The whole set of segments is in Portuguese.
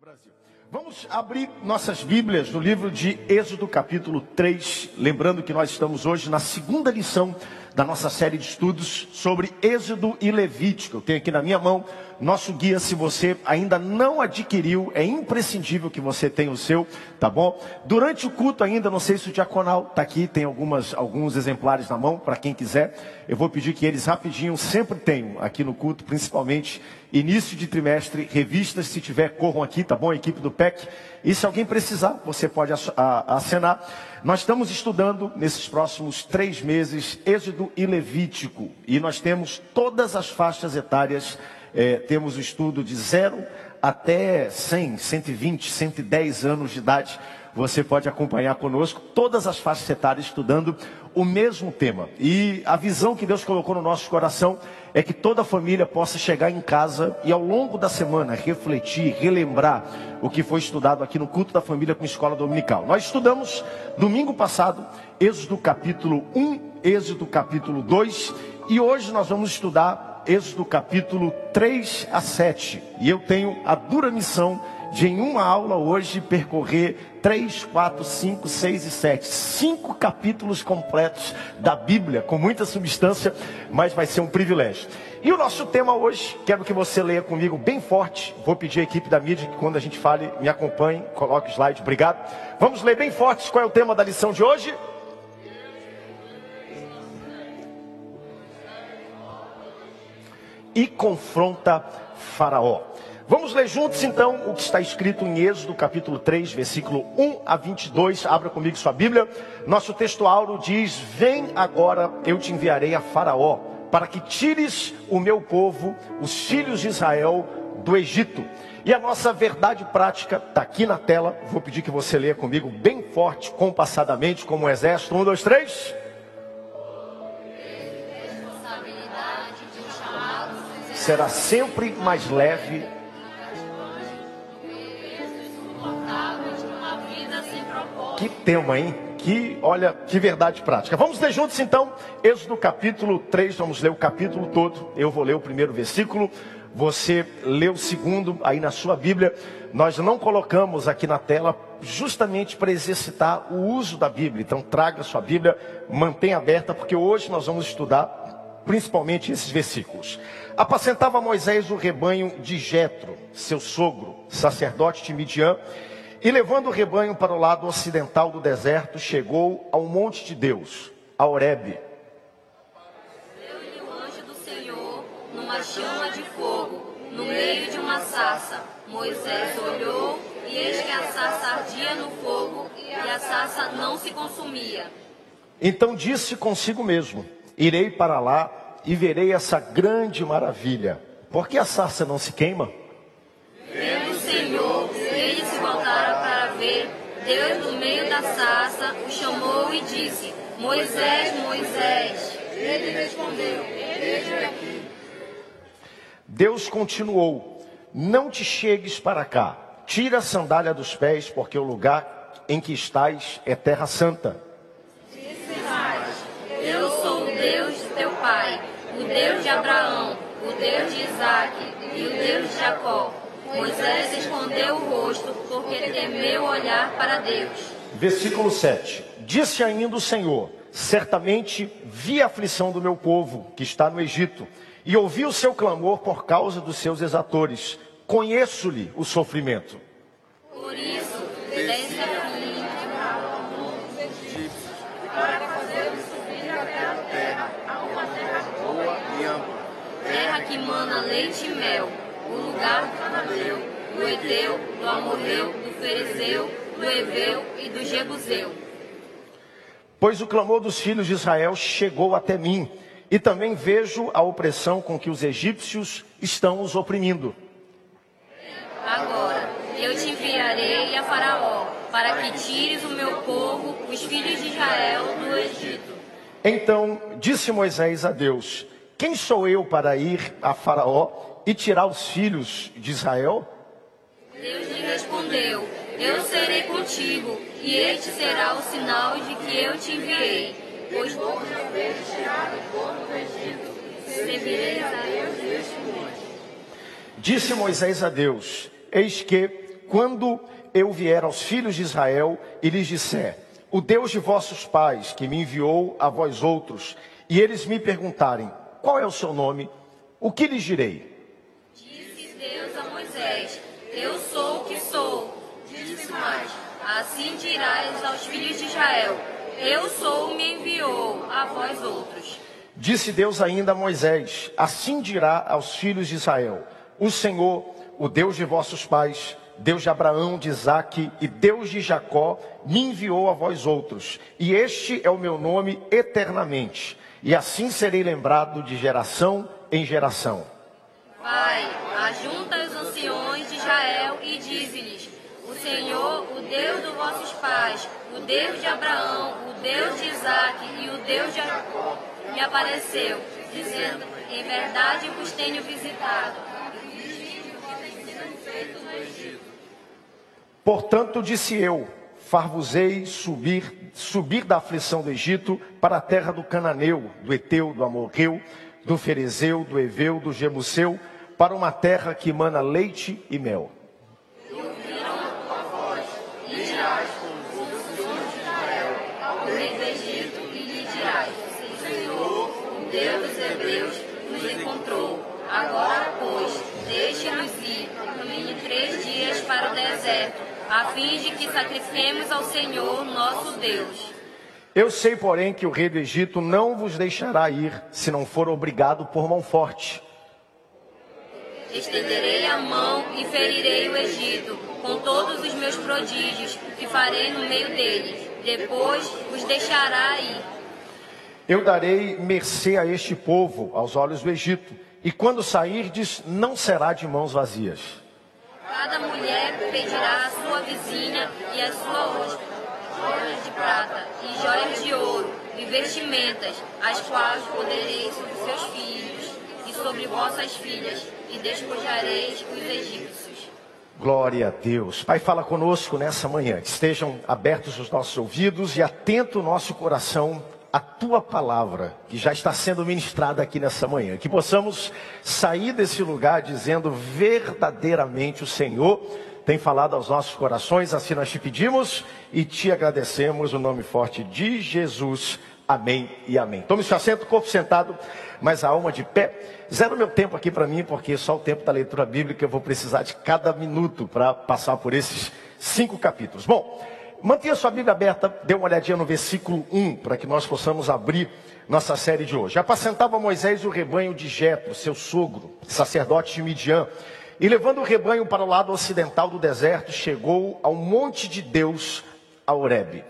Brasil. Vamos abrir nossas Bíblias no livro de Êxodo, capítulo 3. Lembrando que nós estamos hoje na segunda lição da nossa série de estudos sobre Êxodo e Levítico. Eu tenho aqui na minha mão nosso guia. Se você ainda não adquiriu, é imprescindível que você tenha o seu, tá bom? Durante o culto ainda, não sei se o diaconal está aqui, tem algumas, alguns exemplares na mão para quem quiser. Eu vou pedir que eles rapidinho sempre tenham aqui no culto, principalmente início de trimestre, revistas, se tiver, corram aqui, tá bom? A equipe do PEC. E se alguém precisar, você pode acenar. Nós estamos estudando nesses próximos três meses Êxodo e Levítico. E nós temos todas as faixas etárias é, temos o estudo de 0 até 100, 120, 110 anos de idade. Você pode acompanhar conosco todas as faixas etárias estudando o mesmo tema. E a visão que Deus colocou no nosso coração é que toda a família possa chegar em casa e ao longo da semana refletir, relembrar o que foi estudado aqui no culto da família com escola dominical. Nós estudamos domingo passado Êxodo capítulo 1, Êxodo capítulo 2 e hoje nós vamos estudar Êxodo capítulo 3 a 7. E eu tenho a dura missão de em uma aula hoje percorrer 3, 4, 5, 6 e 7. Cinco capítulos completos da Bíblia, com muita substância, mas vai ser um privilégio. E o nosso tema hoje, quero que você leia comigo bem forte. Vou pedir à equipe da mídia que quando a gente fale, me acompanhe, coloque o slide, obrigado. Vamos ler bem forte qual é o tema da lição de hoje? e confronta Faraó. Vamos ler juntos então o que está escrito em Êxodo capítulo 3, versículo 1 a 22. Abra comigo sua Bíblia. Nosso texto áureo diz: Vem agora, eu te enviarei a Faraó, para que tires o meu povo, os filhos de Israel, do Egito. E a nossa verdade prática está aqui na tela. Vou pedir que você leia comigo bem forte, compassadamente, como um exército. Um, dois, três. será sempre mais leve. Tema, hein? Que, olha, que verdade prática. Vamos ler juntos então, Êxodo capítulo 3, vamos ler o capítulo todo. Eu vou ler o primeiro versículo, você lê o segundo aí na sua Bíblia. Nós não colocamos aqui na tela justamente para exercitar o uso da Bíblia. Então traga sua Bíblia, mantenha aberta, porque hoje nós vamos estudar principalmente esses versículos. Apacentava Moisés o rebanho de Jetro, seu sogro, sacerdote de Midian, e levando o rebanho para o lado ocidental do deserto, chegou ao monte de Deus, a Horebe. Deu-lhe o anjo do Senhor numa chama de fogo, no meio de uma sarça. Moisés olhou e eis que a sarça ardia no fogo e a sarça não se consumia. Então disse consigo mesmo: Irei para lá e verei essa grande maravilha. Por que a sarça não se queima? Vendo o Senhor, Deus, no meio da sarça, o chamou e disse: Moisés, Moisés. Ele respondeu: Eis-me aqui. Deus continuou: Não te chegues para cá. Tira a sandália dos pés, porque o lugar em que estás é terra santa. Disse mais: Eu sou o Deus de teu pai o Deus de Abraão, o Deus de Isaac e o Deus de Jacó. Moisés escondeu o rosto porque temeu olhar para Deus. Versículo 7: Disse ainda o Senhor: Certamente vi a aflição do meu povo que está no Egito, e ouvi o seu clamor por causa dos seus exatores. Conheço-lhe o sofrimento. Por isso, desce a mim para fazer subir até a terra, a uma terra boa e ampla. Terra que mana leite e mel, o lugar do Eteu, do Amorreu, do Ferezeu, do Eveu e do Jebuseu. Pois o clamor dos filhos de Israel chegou até mim, e também vejo a opressão com que os egípcios estão os oprimindo. Agora eu te enviarei a Faraó, para que tires o meu povo, os filhos de Israel, do Egito. Então disse Moisés a Deus: Quem sou eu para ir a Faraó e tirar os filhos de Israel? Deus lhe respondeu: Eu serei contigo, e este será o sinal de que eu te enviei. Pois vou haver tirado o povo do Egito, servireis a Deus neste monte. Disse Moisés a Deus: Eis que quando eu vier aos filhos de Israel e lhes disser: O Deus de vossos pais, que me enviou a vós outros, e eles me perguntarem: Qual é o seu nome? O que lhes direi? Disse Deus a Moisés: Eu sou o que sou. Disse mais: Assim dirás aos filhos de Israel: Eu sou, me enviou a vós outros. Disse Deus ainda a Moisés: Assim dirá aos filhos de Israel: O Senhor, o Deus de vossos pais, Deus de Abraão, de Isaque e Deus de Jacó, me enviou a vós outros, e este é o meu nome eternamente, e assim serei lembrado de geração em geração. Pai, ajunta os anciões Israel e dize-lhes: O Senhor, o Deus dos vossos pais, o Deus de Abraão, o Deus de Isaque e o Deus de Jacó, me apareceu, dizendo: Em verdade vos tenho visitado. Portanto, disse eu: Far-vos-ei subir, subir da aflição do Egito para a terra do Cananeu, do Eteu, do Amorreu, do Ferezeu, do Eveu, do Jebuseu, para uma terra que emana leite e mel. ao rei do Egito e lhe dirás: O Senhor, o Deus dos Hebreus, nos encontrou. Agora, pois, deixe-nos ir, caminhe três dias para o deserto, a fim de que sacrifiquemos ao Senhor nosso Deus. Eu sei, porém, que o rei do Egito não vos deixará ir, se não for obrigado por mão forte. Estenderei a mão e ferirei o Egito com todos os meus prodígios que farei no meio dele. Depois os deixará ir. Eu darei mercê a este povo, aos olhos do Egito, e quando sairdes, não será de mãos vazias. Cada mulher pedirá à sua vizinha e à sua hóspede joias de prata e joias de ouro e vestimentas, as quais podereis sobre seus filhos e sobre vossas filhas, e despojareis os egípcios. Glória a Deus. Pai, fala conosco nessa manhã. Estejam abertos os nossos ouvidos e atento o nosso coração à tua palavra, que já está sendo ministrada aqui nessa manhã. Que possamos sair desse lugar dizendo verdadeiramente o Senhor tem falado aos nossos corações, assim nós te pedimos e te agradecemos o nome forte de Jesus. Amém e amém. Tome seu assento, corpo sentado, mas a alma de pé. Zero meu tempo aqui para mim, porque só o tempo da leitura bíblica eu vou precisar de cada minuto para passar por esses cinco capítulos. Bom, mantenha sua Bíblia aberta, dê uma olhadinha no versículo 1, para que nós possamos abrir nossa série de hoje. Apacentava Moisés o rebanho de Jetro, seu sogro, sacerdote de Midian. E levando o rebanho para o lado ocidental do deserto, chegou ao monte de Deus, a Horebe.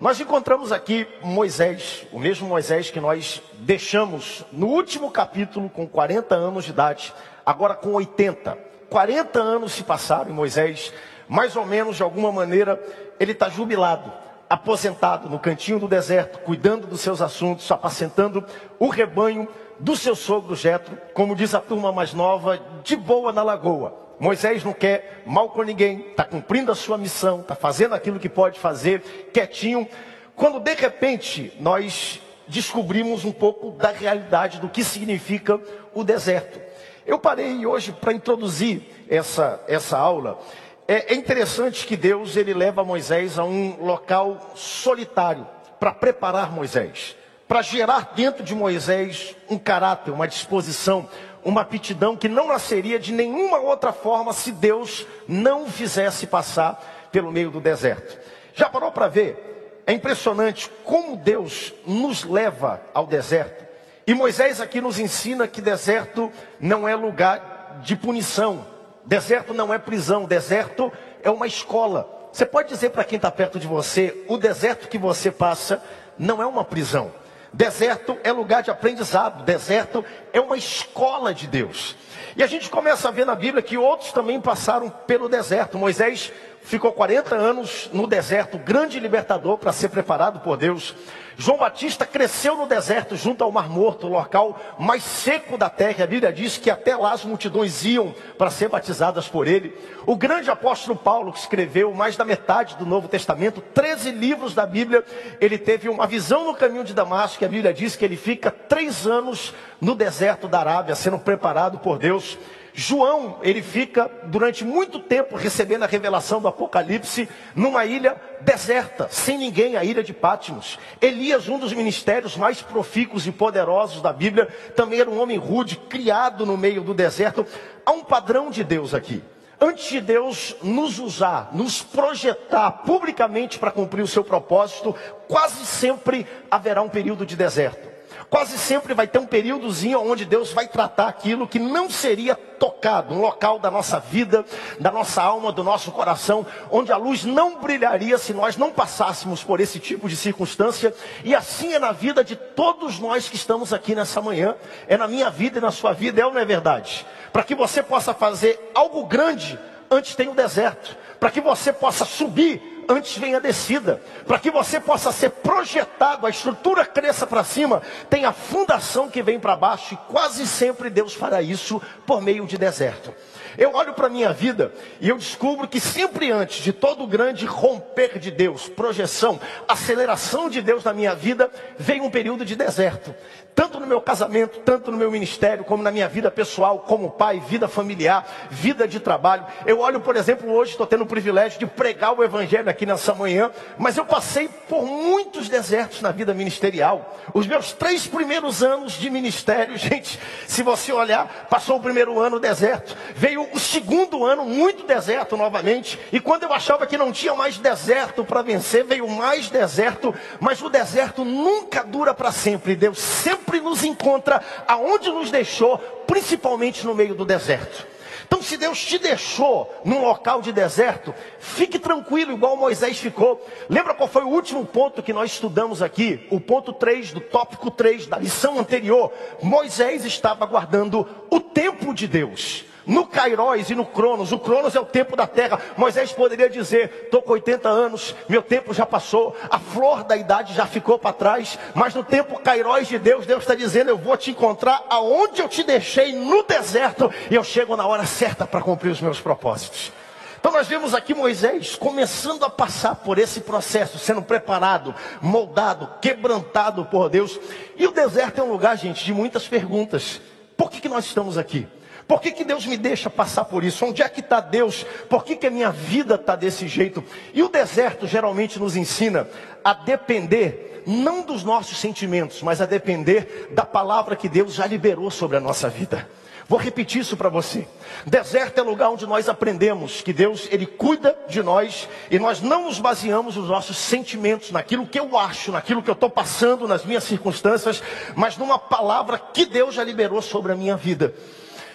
Nós encontramos aqui Moisés, o mesmo Moisés que nós deixamos no último capítulo com 40 anos de idade, agora com 80. 40 anos se passaram e Moisés, mais ou menos de alguma maneira, ele está jubilado, aposentado no cantinho do deserto, cuidando dos seus assuntos, apacentando o rebanho do seu sogro Jetro, como diz a turma mais nova, de boa na lagoa. Moisés não quer mal com ninguém, está cumprindo a sua missão, está fazendo aquilo que pode fazer, quietinho. Quando de repente nós descobrimos um pouco da realidade do que significa o deserto. Eu parei hoje para introduzir essa, essa aula. É, é interessante que Deus ele leva Moisés a um local solitário para preparar Moisés para gerar dentro de Moisés um caráter, uma disposição, uma aptidão que não nasceria de nenhuma outra forma se Deus não o fizesse passar pelo meio do deserto. Já parou para ver? É impressionante como Deus nos leva ao deserto. E Moisés aqui nos ensina que deserto não é lugar de punição, deserto não é prisão, deserto é uma escola. Você pode dizer para quem está perto de você: o deserto que você passa não é uma prisão. Deserto é lugar de aprendizado, deserto é uma escola de Deus. E a gente começa a ver na Bíblia que outros também passaram pelo deserto. Moisés ficou 40 anos no deserto, grande libertador para ser preparado por Deus. João Batista cresceu no deserto, junto ao Mar Morto, local mais seco da terra. A Bíblia diz que até lá as multidões iam para ser batizadas por ele. O grande apóstolo Paulo, que escreveu mais da metade do Novo Testamento, 13 livros da Bíblia, ele teve uma visão no caminho de Damasco, que a Bíblia diz que ele fica três anos no deserto da Arábia, sendo preparado por Deus. João, ele fica durante muito tempo recebendo a revelação do Apocalipse numa ilha deserta, sem ninguém, a ilha de Patmos. Elias, um dos ministérios mais profícuos e poderosos da Bíblia, também era um homem rude, criado no meio do deserto. Há um padrão de Deus aqui. Antes de Deus nos usar, nos projetar publicamente para cumprir o seu propósito, quase sempre haverá um período de deserto. Quase sempre vai ter um períodozinho onde Deus vai tratar aquilo que não seria tocado, um local da nossa vida, da nossa alma, do nosso coração, onde a luz não brilharia se nós não passássemos por esse tipo de circunstância. E assim é na vida de todos nós que estamos aqui nessa manhã, é na minha vida e na sua vida, é ou não é verdade? Para que você possa fazer algo grande, antes tem o deserto. Para que você possa subir, antes vem a descida. Para que você possa ser projetado, a estrutura cresça para cima, tem a fundação que vem para baixo, e quase sempre Deus fará isso por meio de deserto. Eu olho para a minha vida e eu descubro que sempre antes de todo o grande romper de Deus, projeção, aceleração de Deus na minha vida, vem um período de deserto tanto no meu casamento, tanto no meu ministério, como na minha vida pessoal, como pai, vida familiar, vida de trabalho. Eu olho, por exemplo, hoje estou tendo o privilégio de pregar o evangelho aqui nessa manhã, mas eu passei por muitos desertos na vida ministerial. Os meus três primeiros anos de ministério, gente, se você olhar, passou o primeiro ano deserto, veio o segundo ano muito deserto novamente, e quando eu achava que não tinha mais deserto para vencer, veio mais deserto, mas o deserto nunca dura para sempre. Deus sempre nos encontra aonde nos deixou, principalmente no meio do deserto. Então, se Deus te deixou num local de deserto, fique tranquilo, igual Moisés ficou. Lembra qual foi o último ponto que nós estudamos aqui? O ponto 3 do tópico 3 da lição anterior. Moisés estava aguardando o tempo de Deus no Kairos e no Cronos. O Cronos é o tempo da terra. Moisés poderia dizer: estou com 80 anos, meu tempo já passou, a flor da idade já ficou para trás. Mas no tempo Kairos de Deus, Deus está dizendo: eu vou te encontrar aonde eu te deixei no deserto, e eu chego na hora certa para cumprir os meus propósitos. Então nós vemos aqui Moisés começando a passar por esse processo, sendo preparado, moldado, quebrantado por Deus. E o deserto é um lugar, gente, de muitas perguntas. Por que, que nós estamos aqui? Por que, que Deus me deixa passar por isso? Onde é que está Deus? Por que, que a minha vida está desse jeito? E o deserto geralmente nos ensina a depender, não dos nossos sentimentos, mas a depender da palavra que Deus já liberou sobre a nossa vida. Vou repetir isso para você. Deserto é lugar onde nós aprendemos que Deus, Ele cuida de nós e nós não nos baseamos nos nossos sentimentos, naquilo que eu acho, naquilo que eu estou passando, nas minhas circunstâncias, mas numa palavra que Deus já liberou sobre a minha vida.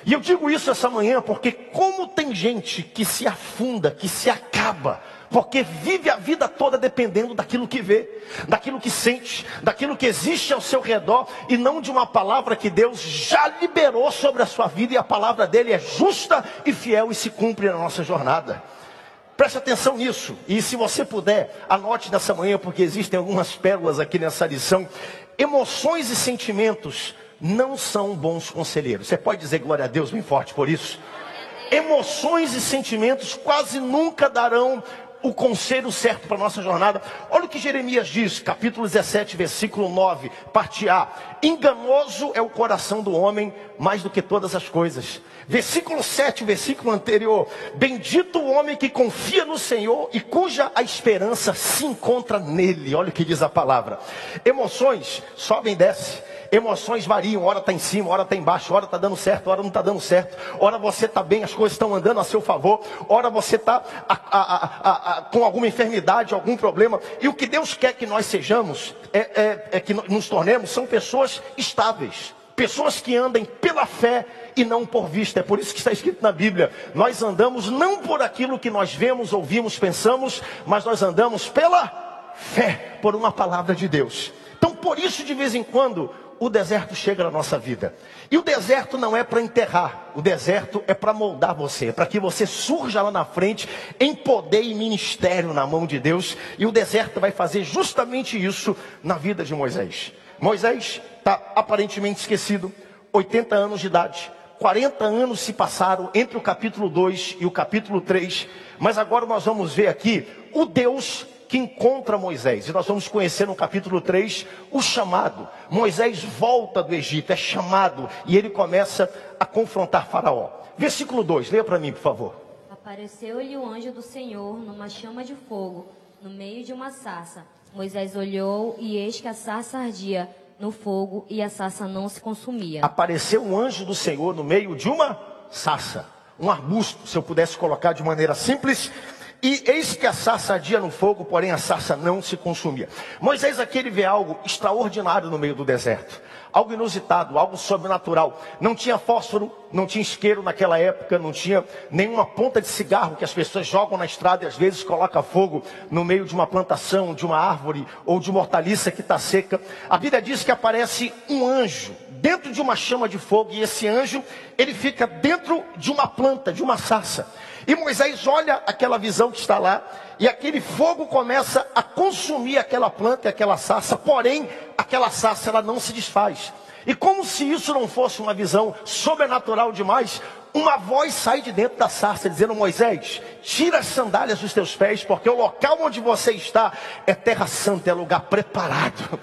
E eu digo isso essa manhã porque, como tem gente que se afunda, que se acaba, porque vive a vida toda dependendo daquilo que vê, daquilo que sente, daquilo que existe ao seu redor e não de uma palavra que Deus já liberou sobre a sua vida e a palavra dele é justa e fiel e se cumpre na nossa jornada. Preste atenção nisso e se você puder, anote nessa manhã porque existem algumas pérolas aqui nessa lição. Emoções e sentimentos não são bons conselheiros. Você pode dizer glória a Deus bem forte por isso? Emoções e sentimentos quase nunca darão o conselho certo para a nossa jornada. Olha o que Jeremias diz, capítulo 17, versículo 9, parte A. Enganoso é o coração do homem mais do que todas as coisas. Versículo 7, versículo anterior. Bendito o homem que confia no Senhor e cuja a esperança se encontra nele. Olha o que diz a palavra. Emoções sobem e descem Emoções variam, hora está em cima, hora está embaixo, hora está dando certo, hora não está dando certo, hora você está bem, as coisas estão andando a seu favor, hora você está com alguma enfermidade, algum problema. E o que Deus quer que nós sejamos, é, é, é que nos tornemos, são pessoas estáveis. Pessoas que andem pela fé e não por vista. É por isso que está escrito na Bíblia: nós andamos não por aquilo que nós vemos, ouvimos, pensamos, mas nós andamos pela fé, por uma palavra de Deus. Então, por isso, de vez em quando, o deserto chega na nossa vida. E o deserto não é para enterrar, o deserto é para moldar você, para que você surja lá na frente em poder e ministério na mão de Deus. E o deserto vai fazer justamente isso na vida de Moisés. Moisés está aparentemente esquecido, 80 anos de idade. 40 anos se passaram entre o capítulo 2 e o capítulo 3, mas agora nós vamos ver aqui o Deus que encontra Moisés. E nós vamos conhecer no capítulo 3 o chamado. Moisés volta do Egito, é chamado e ele começa a confrontar Faraó. Versículo 2, leia para mim, por favor. Apareceu-lhe o anjo do Senhor numa chama de fogo, no meio de uma sarça. Moisés olhou e eis que a sarça ardia no fogo e a sarça não se consumia. Apareceu um anjo do Senhor no meio de uma sarça, um arbusto, se eu pudesse colocar de maneira simples, e eis que a sarça ardia no fogo, porém a sarça não se consumia. Moisés aqui ele vê algo extraordinário no meio do deserto. Algo inusitado, algo sobrenatural. Não tinha fósforo, não tinha isqueiro naquela época, não tinha nenhuma ponta de cigarro que as pessoas jogam na estrada e às vezes coloca fogo no meio de uma plantação, de uma árvore ou de uma hortaliça que está seca. A Bíblia diz que aparece um anjo de uma chama de fogo e esse anjo ele fica dentro de uma planta, de uma sarça. E Moisés olha aquela visão que está lá, e aquele fogo começa a consumir aquela planta e aquela sarça, porém, aquela sarça ela não se desfaz. E como se isso não fosse uma visão sobrenatural demais, uma voz sai de dentro da sarça dizendo: Moisés, tira as sandálias dos teus pés, porque o local onde você está é terra santa, é lugar preparado.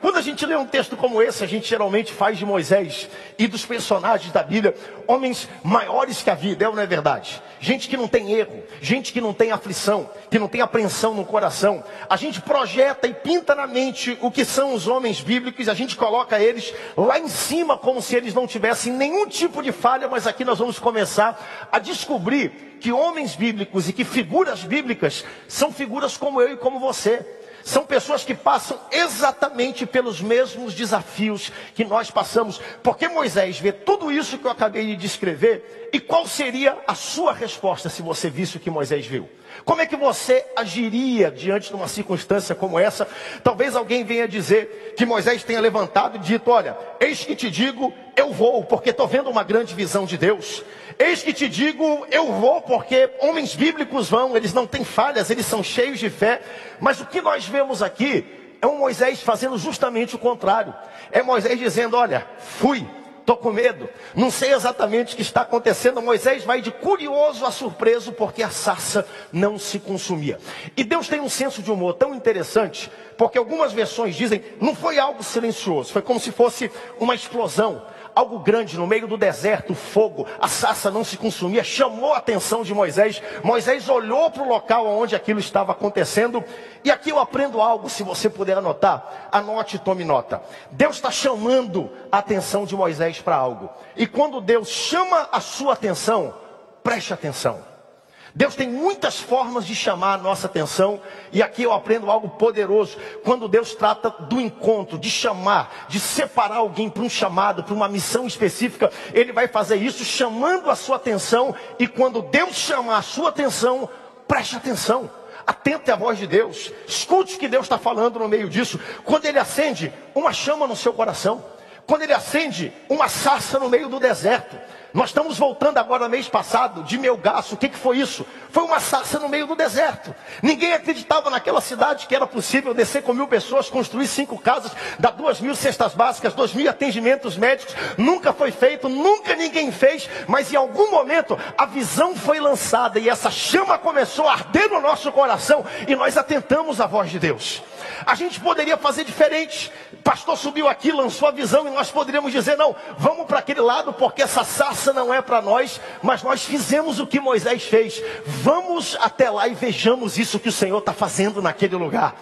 Quando a gente lê um texto como esse, a gente geralmente faz de Moisés e dos personagens da Bíblia homens maiores que a vida, é ou não é verdade? Gente que não tem erro, gente que não tem aflição, que não tem apreensão no coração. A gente projeta e pinta na mente o que são os homens bíblicos, a gente coloca eles lá em cima como se eles não tivessem nenhum tipo de falha, mas aqui nós vamos começar a descobrir que homens bíblicos e que figuras bíblicas são figuras como eu e como você. São pessoas que passam exatamente pelos mesmos desafios que nós passamos. Porque Moisés vê tudo isso que eu acabei de descrever, e qual seria a sua resposta se você visse o que Moisés viu? Como é que você agiria diante de uma circunstância como essa? Talvez alguém venha dizer que Moisés tenha levantado e dito: Olha, eis que te digo, eu vou, porque estou vendo uma grande visão de Deus. Eis que te digo, eu vou, porque homens bíblicos vão, eles não têm falhas, eles são cheios de fé. Mas o que nós vemos aqui é um Moisés fazendo justamente o contrário. É Moisés dizendo: Olha, fui, estou com medo, não sei exatamente o que está acontecendo. Moisés vai de curioso a surpreso, porque a sarça não se consumia. E Deus tem um senso de humor tão interessante, porque algumas versões dizem, não foi algo silencioso, foi como se fosse uma explosão algo grande no meio do deserto, fogo, a sarça não se consumia, chamou a atenção de Moisés. Moisés olhou para o local onde aquilo estava acontecendo, e aqui eu aprendo algo, se você puder anotar, anote tome nota. Deus está chamando a atenção de Moisés para algo, e quando Deus chama a sua atenção, preste atenção. Deus tem muitas formas de chamar a nossa atenção, e aqui eu aprendo algo poderoso. Quando Deus trata do encontro, de chamar, de separar alguém para um chamado, para uma missão específica, Ele vai fazer isso chamando a sua atenção, e quando Deus chama a sua atenção, preste atenção. Atente à voz de Deus, escute o que Deus está falando no meio disso. Quando Ele acende uma chama no seu coração, quando Ele acende uma sarça no meio do deserto, nós estamos voltando agora mês passado de Melgaço. O que, que foi isso? Foi uma sarça no meio do deserto. Ninguém acreditava naquela cidade que era possível descer com mil pessoas, construir cinco casas, dar duas mil cestas básicas, dois mil atendimentos médicos. Nunca foi feito, nunca ninguém fez, mas em algum momento a visão foi lançada e essa chama começou a arder no nosso coração e nós atentamos à voz de Deus. A gente poderia fazer diferente. Pastor subiu aqui, lançou a visão e nós poderíamos dizer: não, vamos para aquele lado porque essa sarça não é para nós, mas nós fizemos o que Moisés fez. Vamos até lá e vejamos isso que o Senhor está fazendo naquele lugar.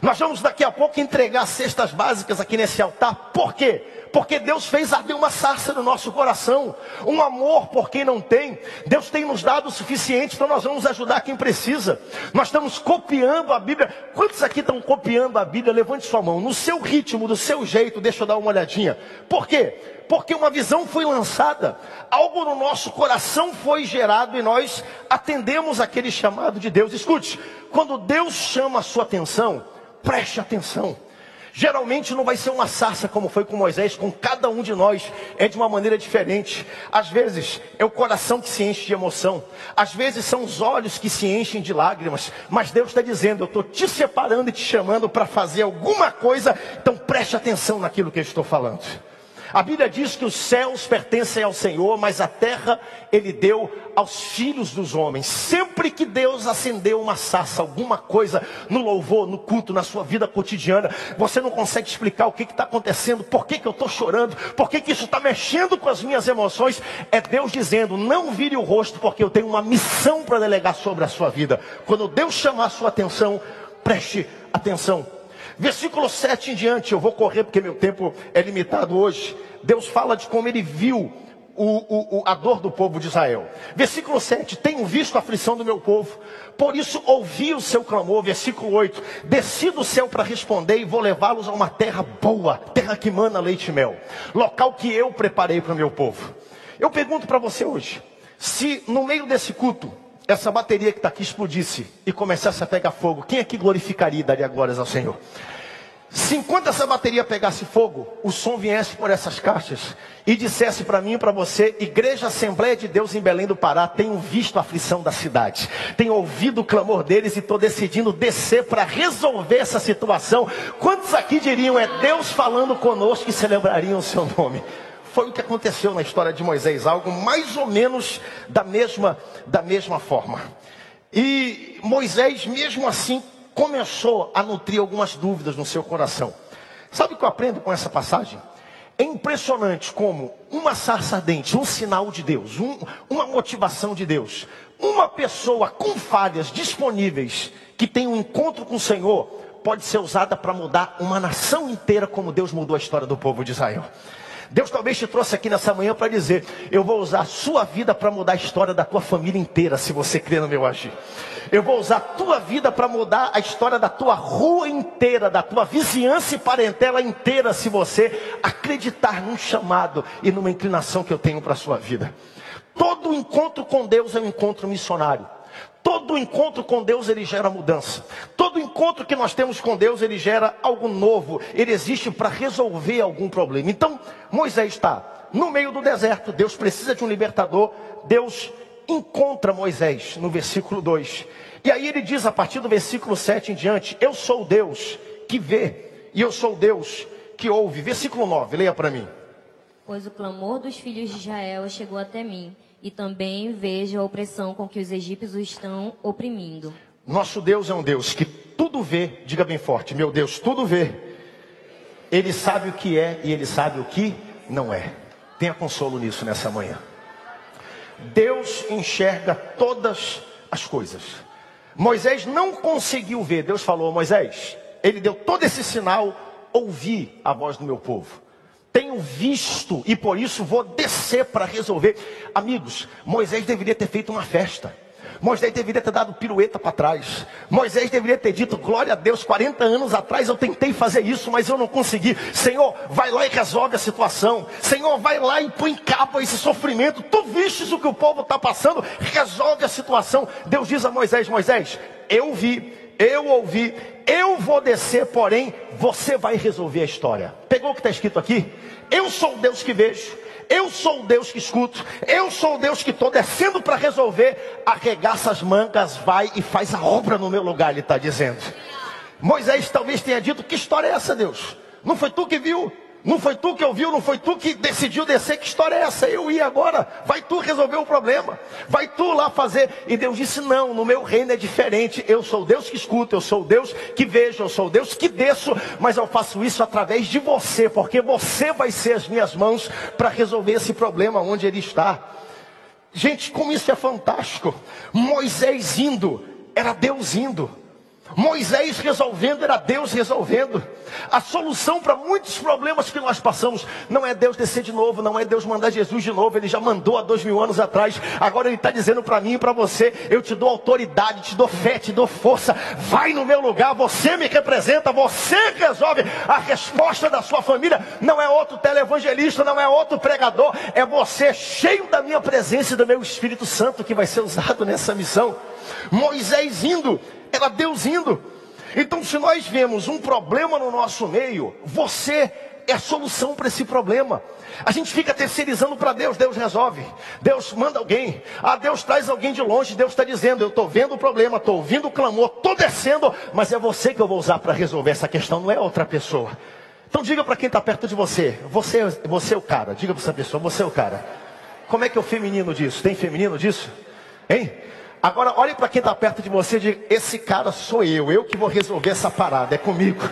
Nós vamos daqui a pouco entregar cestas básicas aqui nesse altar. Por quê? Porque Deus fez arder uma sarça no nosso coração, um amor por quem não tem. Deus tem nos dado o suficiente, então nós vamos ajudar quem precisa. Nós estamos copiando a Bíblia. Quantos aqui estão copiando a Bíblia? Levante sua mão, no seu ritmo, do seu jeito, deixa eu dar uma olhadinha. Por quê? Porque uma visão foi lançada, algo no nosso coração foi gerado e nós atendemos aquele chamado de Deus. Escute, quando Deus chama a sua atenção, preste atenção. Geralmente não vai ser uma sarça como foi com Moisés, com cada um de nós, é de uma maneira diferente. Às vezes é o coração que se enche de emoção, às vezes são os olhos que se enchem de lágrimas, mas Deus está dizendo: Eu estou te separando e te chamando para fazer alguma coisa, então preste atenção naquilo que eu estou falando. A Bíblia diz que os céus pertencem ao Senhor, mas a terra ele deu aos filhos dos homens. Sempre que Deus acendeu uma sarça, alguma coisa no louvor, no culto, na sua vida cotidiana, você não consegue explicar o que está acontecendo, por que, que eu estou chorando, por que, que isso está mexendo com as minhas emoções. É Deus dizendo: não vire o rosto, porque eu tenho uma missão para delegar sobre a sua vida. Quando Deus chamar a sua atenção, preste atenção. Versículo 7 em diante, eu vou correr porque meu tempo é limitado hoje. Deus fala de como ele viu o, o, a dor do povo de Israel. Versículo 7: Tenho visto a aflição do meu povo, por isso ouvi o seu clamor. Versículo 8: Desci do céu para responder e vou levá-los a uma terra boa, terra que mana leite e mel, local que eu preparei para o meu povo. Eu pergunto para você hoje: se no meio desse culto, essa bateria que está aqui explodisse e começasse a pegar fogo, quem é que glorificaria e daria glórias ao Senhor? Se enquanto essa bateria pegasse fogo, o som viesse por essas caixas e dissesse para mim e para você, Igreja Assembleia de Deus em Belém do Pará, tenho visto a aflição da cidade, tenho ouvido o clamor deles e estou decidindo descer para resolver essa situação. Quantos aqui diriam, é Deus falando conosco e celebrariam o seu nome? Foi o que aconteceu na história de Moisés, algo mais ou menos da mesma, da mesma forma. E Moisés, mesmo assim, começou a nutrir algumas dúvidas no seu coração. Sabe o que eu aprendo com essa passagem? É impressionante como uma sarça ardente, um sinal de Deus, um, uma motivação de Deus, uma pessoa com falhas disponíveis, que tem um encontro com o Senhor, pode ser usada para mudar uma nação inteira, como Deus mudou a história do povo de Israel. Deus talvez te trouxe aqui nessa manhã para dizer: Eu vou usar a sua vida para mudar a história da tua família inteira, se você crer no meu agir. Eu vou usar a tua vida para mudar a história da tua rua inteira, da tua vizinhança e parentela inteira, se você acreditar num chamado e numa inclinação que eu tenho para a sua vida. Todo encontro com Deus é um encontro missionário. Todo encontro com Deus ele gera mudança. Todo encontro que nós temos com Deus ele gera algo novo. Ele existe para resolver algum problema. Então, Moisés está no meio do deserto. Deus precisa de um libertador. Deus encontra Moisés no versículo 2. E aí ele diz a partir do versículo 7 em diante: Eu sou Deus que vê, e eu sou Deus que ouve. Versículo 9, leia para mim. Pois o clamor dos filhos de Israel chegou até mim e também vejo a opressão com que os egípcios estão oprimindo. Nosso Deus é um Deus que tudo vê, diga bem forte, meu Deus, tudo vê. Ele sabe o que é e ele sabe o que não é. Tenha consolo nisso nessa manhã. Deus enxerga todas as coisas. Moisés não conseguiu ver. Deus falou: Moisés, ele deu todo esse sinal. Ouvi a voz do meu povo tenho visto e por isso vou descer para resolver. Amigos, Moisés deveria ter feito uma festa. Moisés deveria ter dado pirueta para trás. Moisés deveria ter dito: Glória a Deus, 40 anos atrás eu tentei fazer isso, mas eu não consegui. Senhor, vai lá e resolve a situação. Senhor, vai lá e põe cabo a esse sofrimento. Tu vistes o que o povo está passando, resolve a situação. Deus diz a Moisés: Moisés, eu vi, eu ouvi, eu vou descer, porém, você vai resolver a história. Pegou o que está escrito aqui? Eu sou o Deus que vejo, eu sou o Deus que escuto, eu sou o Deus que estou descendo para resolver. Arregaça as mangas, vai e faz a obra no meu lugar, ele está dizendo. Moisés talvez tenha dito: Que história é essa, Deus? Não foi tu que viu? Não foi tu que ouviu, não foi tu que decidiu descer. Que história é essa? Eu ia agora. Vai tu resolver o problema. Vai tu lá fazer. E Deus disse: Não, no meu reino é diferente. Eu sou Deus que escuta, eu sou Deus que vejo, eu sou Deus que desço. Mas eu faço isso através de você, porque você vai ser as minhas mãos para resolver esse problema onde ele está. Gente, como isso é fantástico. Moisés indo, era Deus indo. Moisés resolvendo, era Deus resolvendo. A solução para muitos problemas que nós passamos não é Deus descer de novo, não é Deus mandar Jesus de novo, Ele já mandou há dois mil anos atrás. Agora Ele está dizendo para mim e para você: eu te dou autoridade, te dou fé, te dou força. Vai no meu lugar, você me representa, você resolve. A resposta da sua família não é outro televangelista, não é outro pregador, é você cheio da minha presença e do meu Espírito Santo que vai ser usado nessa missão. Moisés indo era Deus indo. Então, se nós vemos um problema no nosso meio, você é a solução para esse problema. A gente fica terceirizando para Deus, Deus resolve. Deus manda alguém. Ah, Deus traz alguém de longe. Deus está dizendo: Eu estou vendo o problema, estou ouvindo o clamor, estou descendo, mas é você que eu vou usar para resolver essa questão, não é outra pessoa. Então diga para quem está perto de você, você, você é o cara. Diga para essa pessoa, você é o cara. Como é que é o feminino disso? Tem feminino disso? Hein? Agora olhe para quem está perto de você e diga, esse cara sou eu, eu que vou resolver essa parada, é comigo,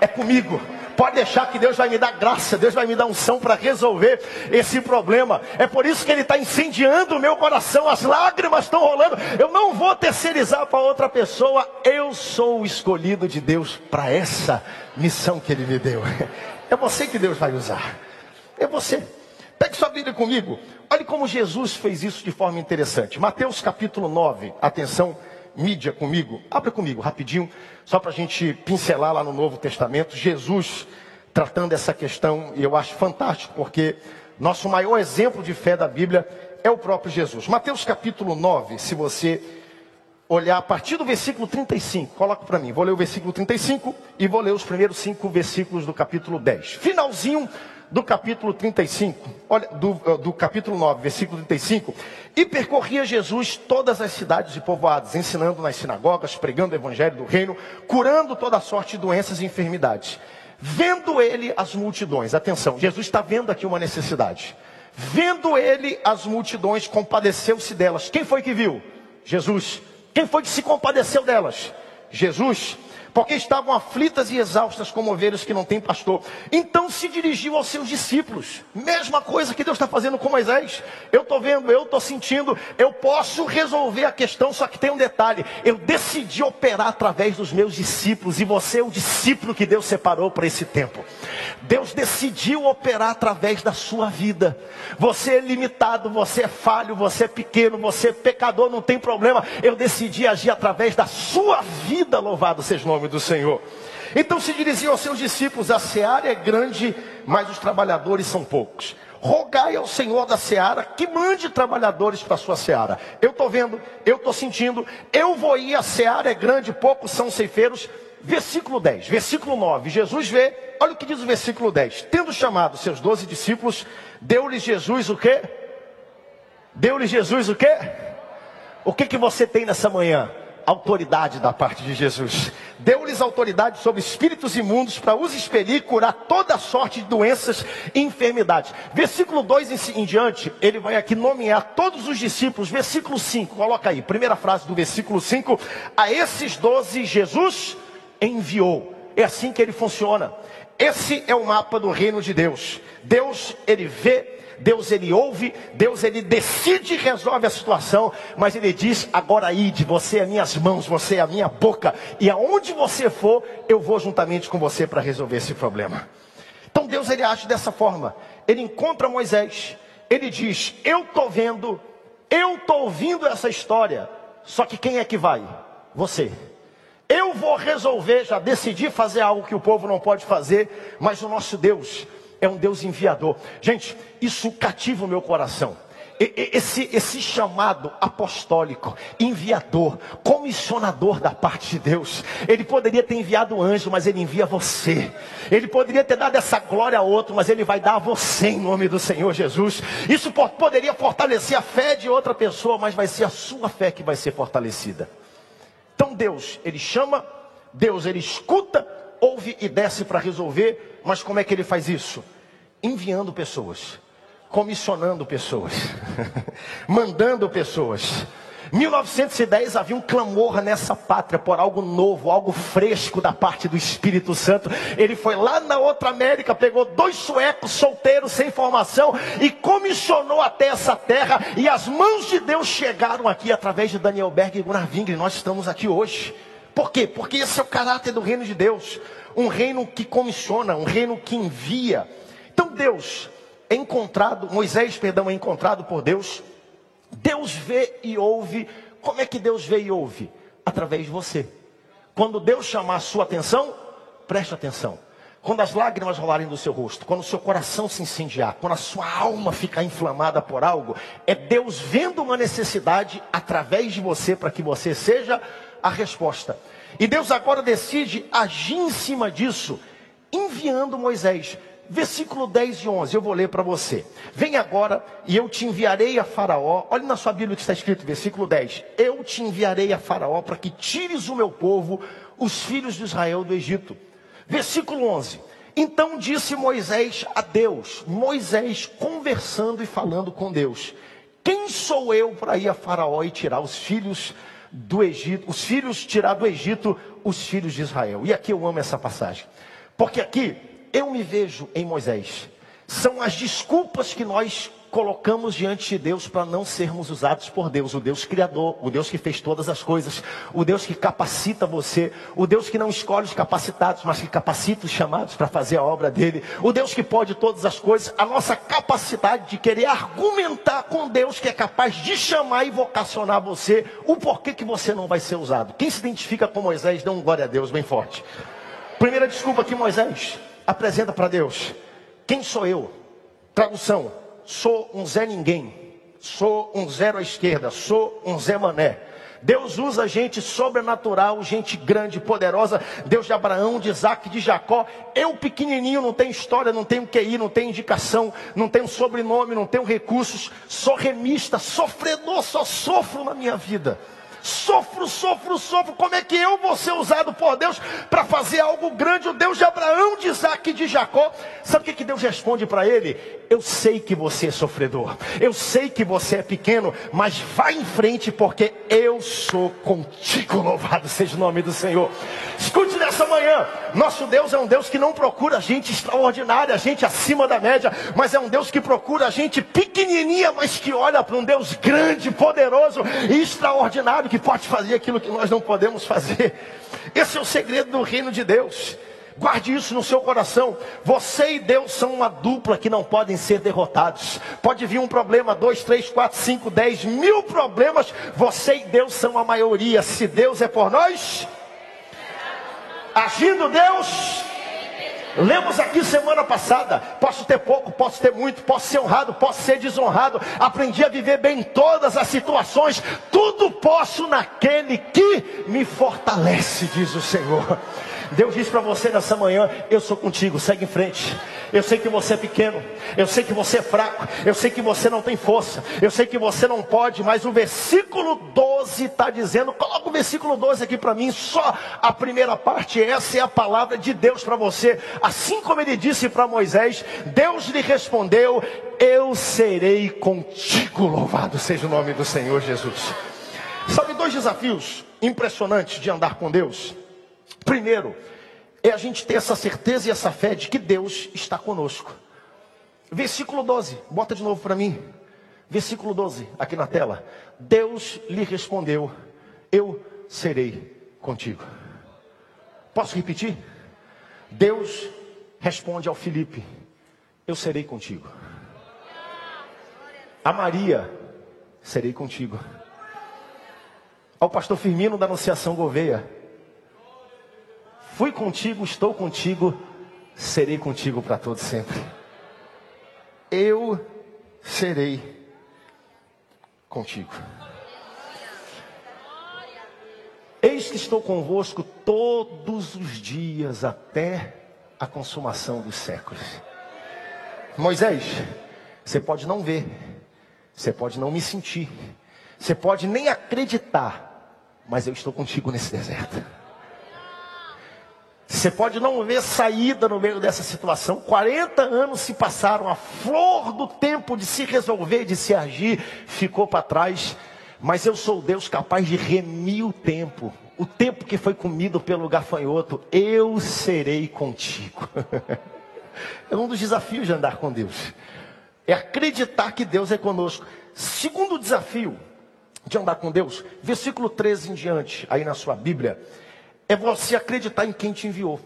é comigo. Pode deixar que Deus vai me dar graça, Deus vai me dar unção para resolver esse problema. É por isso que Ele está incendiando o meu coração, as lágrimas estão rolando. Eu não vou terceirizar para outra pessoa, eu sou o escolhido de Deus para essa missão que Ele me deu. É você que Deus vai usar. É você. Pegue sua Bíblia comigo. Olhe como Jesus fez isso de forma interessante. Mateus capítulo 9. Atenção, mídia comigo. Abra comigo rapidinho, só para a gente pincelar lá no Novo Testamento. Jesus tratando essa questão, e eu acho fantástico, porque nosso maior exemplo de fé da Bíblia é o próprio Jesus. Mateus capítulo 9, se você olhar a partir do versículo 35, coloca para mim, vou ler o versículo 35 e vou ler os primeiros cinco versículos do capítulo 10. Finalzinho do capítulo 35, olha, do, eh, do capítulo 9, versículo 35, e percorria Jesus todas as cidades e povoados, ensinando nas sinagogas, pregando o evangelho do reino, curando toda sorte de doenças e enfermidades. Vendo ele as multidões, atenção, Jesus está vendo aqui uma necessidade. Vendo ele as multidões, compadeceu-se delas. Quem foi que viu? Jesus. Quem foi que se compadeceu delas? Jesus porque estavam aflitas e exaustas como ovelhas que não têm pastor. Então se dirigiu aos seus discípulos. Mesma coisa que Deus está fazendo com Moisés. Eu estou vendo, eu estou sentindo, eu posso resolver a questão, só que tem um detalhe. Eu decidi operar através dos meus discípulos, e você é o discípulo que Deus separou para esse tempo. Deus decidiu operar através da sua vida. Você é limitado, você é falho, você é pequeno, você é pecador, não tem problema. Eu decidi agir através da sua vida, louvado seja o nome do Senhor. Então se dirigiam aos seus discípulos: A seara é grande, mas os trabalhadores são poucos. Rogai ao Senhor da seara que mande trabalhadores para a sua seara. Eu estou vendo, eu estou sentindo, eu vou ir, a seara é grande, poucos são ceifeiros. Versículo 10, versículo 9. Jesus vê, olha o que diz o versículo 10. Tendo chamado seus doze discípulos, deu-lhes Jesus o quê? Deu-lhes Jesus o quê? O que, que você tem nessa manhã? Autoridade da parte de Jesus. Deu-lhes autoridade sobre espíritos imundos para os expelir e curar toda sorte de doenças e enfermidades. Versículo 2 em, em diante, ele vai aqui nomear todos os discípulos. Versículo 5, coloca aí, primeira frase do versículo 5. A esses doze Jesus enviou. É assim que ele funciona. Esse é o mapa do reino de Deus. Deus, ele vê Deus ele ouve, Deus ele decide e resolve a situação, mas ele diz: agora ide, você é minhas mãos, você é a minha boca, e aonde você for, eu vou juntamente com você para resolver esse problema. Então Deus ele age dessa forma. Ele encontra Moisés, ele diz: Eu estou vendo, eu estou ouvindo essa história, só que quem é que vai? Você. Eu vou resolver, já decidi fazer algo que o povo não pode fazer, mas o nosso Deus, é um Deus enviador. Gente, isso cativa o meu coração. Esse, esse chamado apostólico, enviador, comissionador da parte de Deus, ele poderia ter enviado um anjo, mas ele envia você. Ele poderia ter dado essa glória a outro, mas ele vai dar a você em nome do Senhor Jesus. Isso poderia fortalecer a fé de outra pessoa, mas vai ser a sua fé que vai ser fortalecida. Então Deus, ele chama, Deus, ele escuta, ouve e desce para resolver mas como é que ele faz isso? Enviando pessoas, comissionando pessoas, mandando pessoas. 1910 havia um clamor nessa pátria por algo novo, algo fresco da parte do Espírito Santo. Ele foi lá na outra América, pegou dois suecos solteiros sem formação e comissionou até essa terra. E as mãos de Deus chegaram aqui através de Daniel Berg e Gunnar Wingre. Nós estamos aqui hoje. Por quê? Porque esse é o caráter do reino de Deus um reino que comissiona, um reino que envia. Então Deus é encontrado, Moisés, perdão, é encontrado por Deus. Deus vê e ouve. Como é que Deus vê e ouve? Através de você. Quando Deus chamar a sua atenção, preste atenção. Quando as lágrimas rolarem do seu rosto, quando o seu coração se incendiar, quando a sua alma ficar inflamada por algo, é Deus vendo uma necessidade através de você para que você seja a resposta. E Deus agora decide agir em cima disso, enviando Moisés. Versículo 10 e 11, eu vou ler para você. Vem agora e eu te enviarei a Faraó. Olhe na sua Bíblia que está escrito, versículo 10. Eu te enviarei a Faraó para que tires o meu povo, os filhos de Israel, do Egito. Versículo 11. Então disse Moisés a Deus, Moisés conversando e falando com Deus: Quem sou eu para ir a Faraó e tirar os filhos do Egito, os filhos tirar do Egito os filhos de Israel? E aqui eu amo essa passagem, porque aqui eu me vejo em Moisés. São as desculpas que nós colocamos diante de Deus para não sermos usados por Deus, o Deus Criador, o Deus que fez todas as coisas, o Deus que capacita você, o Deus que não escolhe os capacitados, mas que capacita os chamados para fazer a obra dele, o Deus que pode todas as coisas, a nossa capacidade de querer argumentar com Deus que é capaz de chamar e vocacionar você, o porquê que você não vai ser usado. Quem se identifica com Moisés, dá um glória a Deus bem forte. Primeira desculpa que Moisés apresenta para Deus: quem sou eu? Tradução sou um Zé Ninguém, sou um zero à esquerda, sou um Zé Mané. Deus usa gente sobrenatural, gente grande, poderosa. Deus de Abraão, de Isaac, de Jacó. Eu pequenininho, não tenho história, não tenho QI, não tenho indicação, não tenho sobrenome, não tenho recursos. Sou remista, sofredor, só sofro na minha vida. Sofro, sofro, sofro. Como é que eu vou ser usado por Deus para fazer algo grande? O Deus de Abraão, de Isaac e de Jacó. Sabe o que, que Deus responde para ele? Eu sei que você é sofredor. Eu sei que você é pequeno. Mas vá em frente, porque eu sou contigo. Louvado seja o nome do Senhor. Escute nessa manhã. Nosso Deus é um Deus que não procura gente extraordinária, gente acima da média. Mas é um Deus que procura gente pequenininha, mas que olha para um Deus grande, poderoso e extraordinário. Que que pode fazer aquilo que nós não podemos fazer. Esse é o segredo do reino de Deus. Guarde isso no seu coração. Você e Deus são uma dupla que não podem ser derrotados. Pode vir um problema, dois, três, quatro, cinco, dez, mil problemas. Você e Deus são a maioria. Se Deus é por nós, agindo Deus, Lemos aqui semana passada: posso ter pouco, posso ter muito, posso ser honrado, posso ser desonrado. Aprendi a viver bem em todas as situações. Tudo posso naquele que me fortalece, diz o Senhor. Deus diz para você nessa manhã: Eu sou contigo, segue em frente. Eu sei que você é pequeno, eu sei que você é fraco, eu sei que você não tem força, eu sei que você não pode, mas o versículo 12 está dizendo: coloca o versículo 12 aqui para mim, só a primeira parte, essa é a palavra de Deus para você. Assim como ele disse para Moisés, Deus lhe respondeu: Eu serei contigo, louvado seja o nome do Senhor Jesus. Sabe dois desafios impressionantes de andar com Deus? Primeiro, é a gente ter essa certeza e essa fé de que Deus está conosco. Versículo 12, bota de novo para mim. Versículo 12, aqui na tela. Deus lhe respondeu: Eu serei contigo. Posso repetir? Deus responde ao Filipe: Eu serei contigo. A Maria, serei contigo. Ao pastor Firmino da Anunciação Gouveia, Fui contigo, estou contigo, serei contigo para todo sempre. Eu serei contigo. Eis que estou convosco todos os dias até a consumação dos séculos. Moisés, você pode não ver, você pode não me sentir, você pode nem acreditar, mas eu estou contigo nesse deserto. Você pode não ver saída no meio dessa situação. 40 anos se passaram, a flor do tempo de se resolver, de se agir, ficou para trás. Mas eu sou Deus capaz de remir o tempo. O tempo que foi comido pelo gafanhoto, eu serei contigo. é um dos desafios de andar com Deus. É acreditar que Deus é conosco. Segundo desafio de andar com Deus, versículo 13 em diante, aí na sua Bíblia é você acreditar em quem te enviou.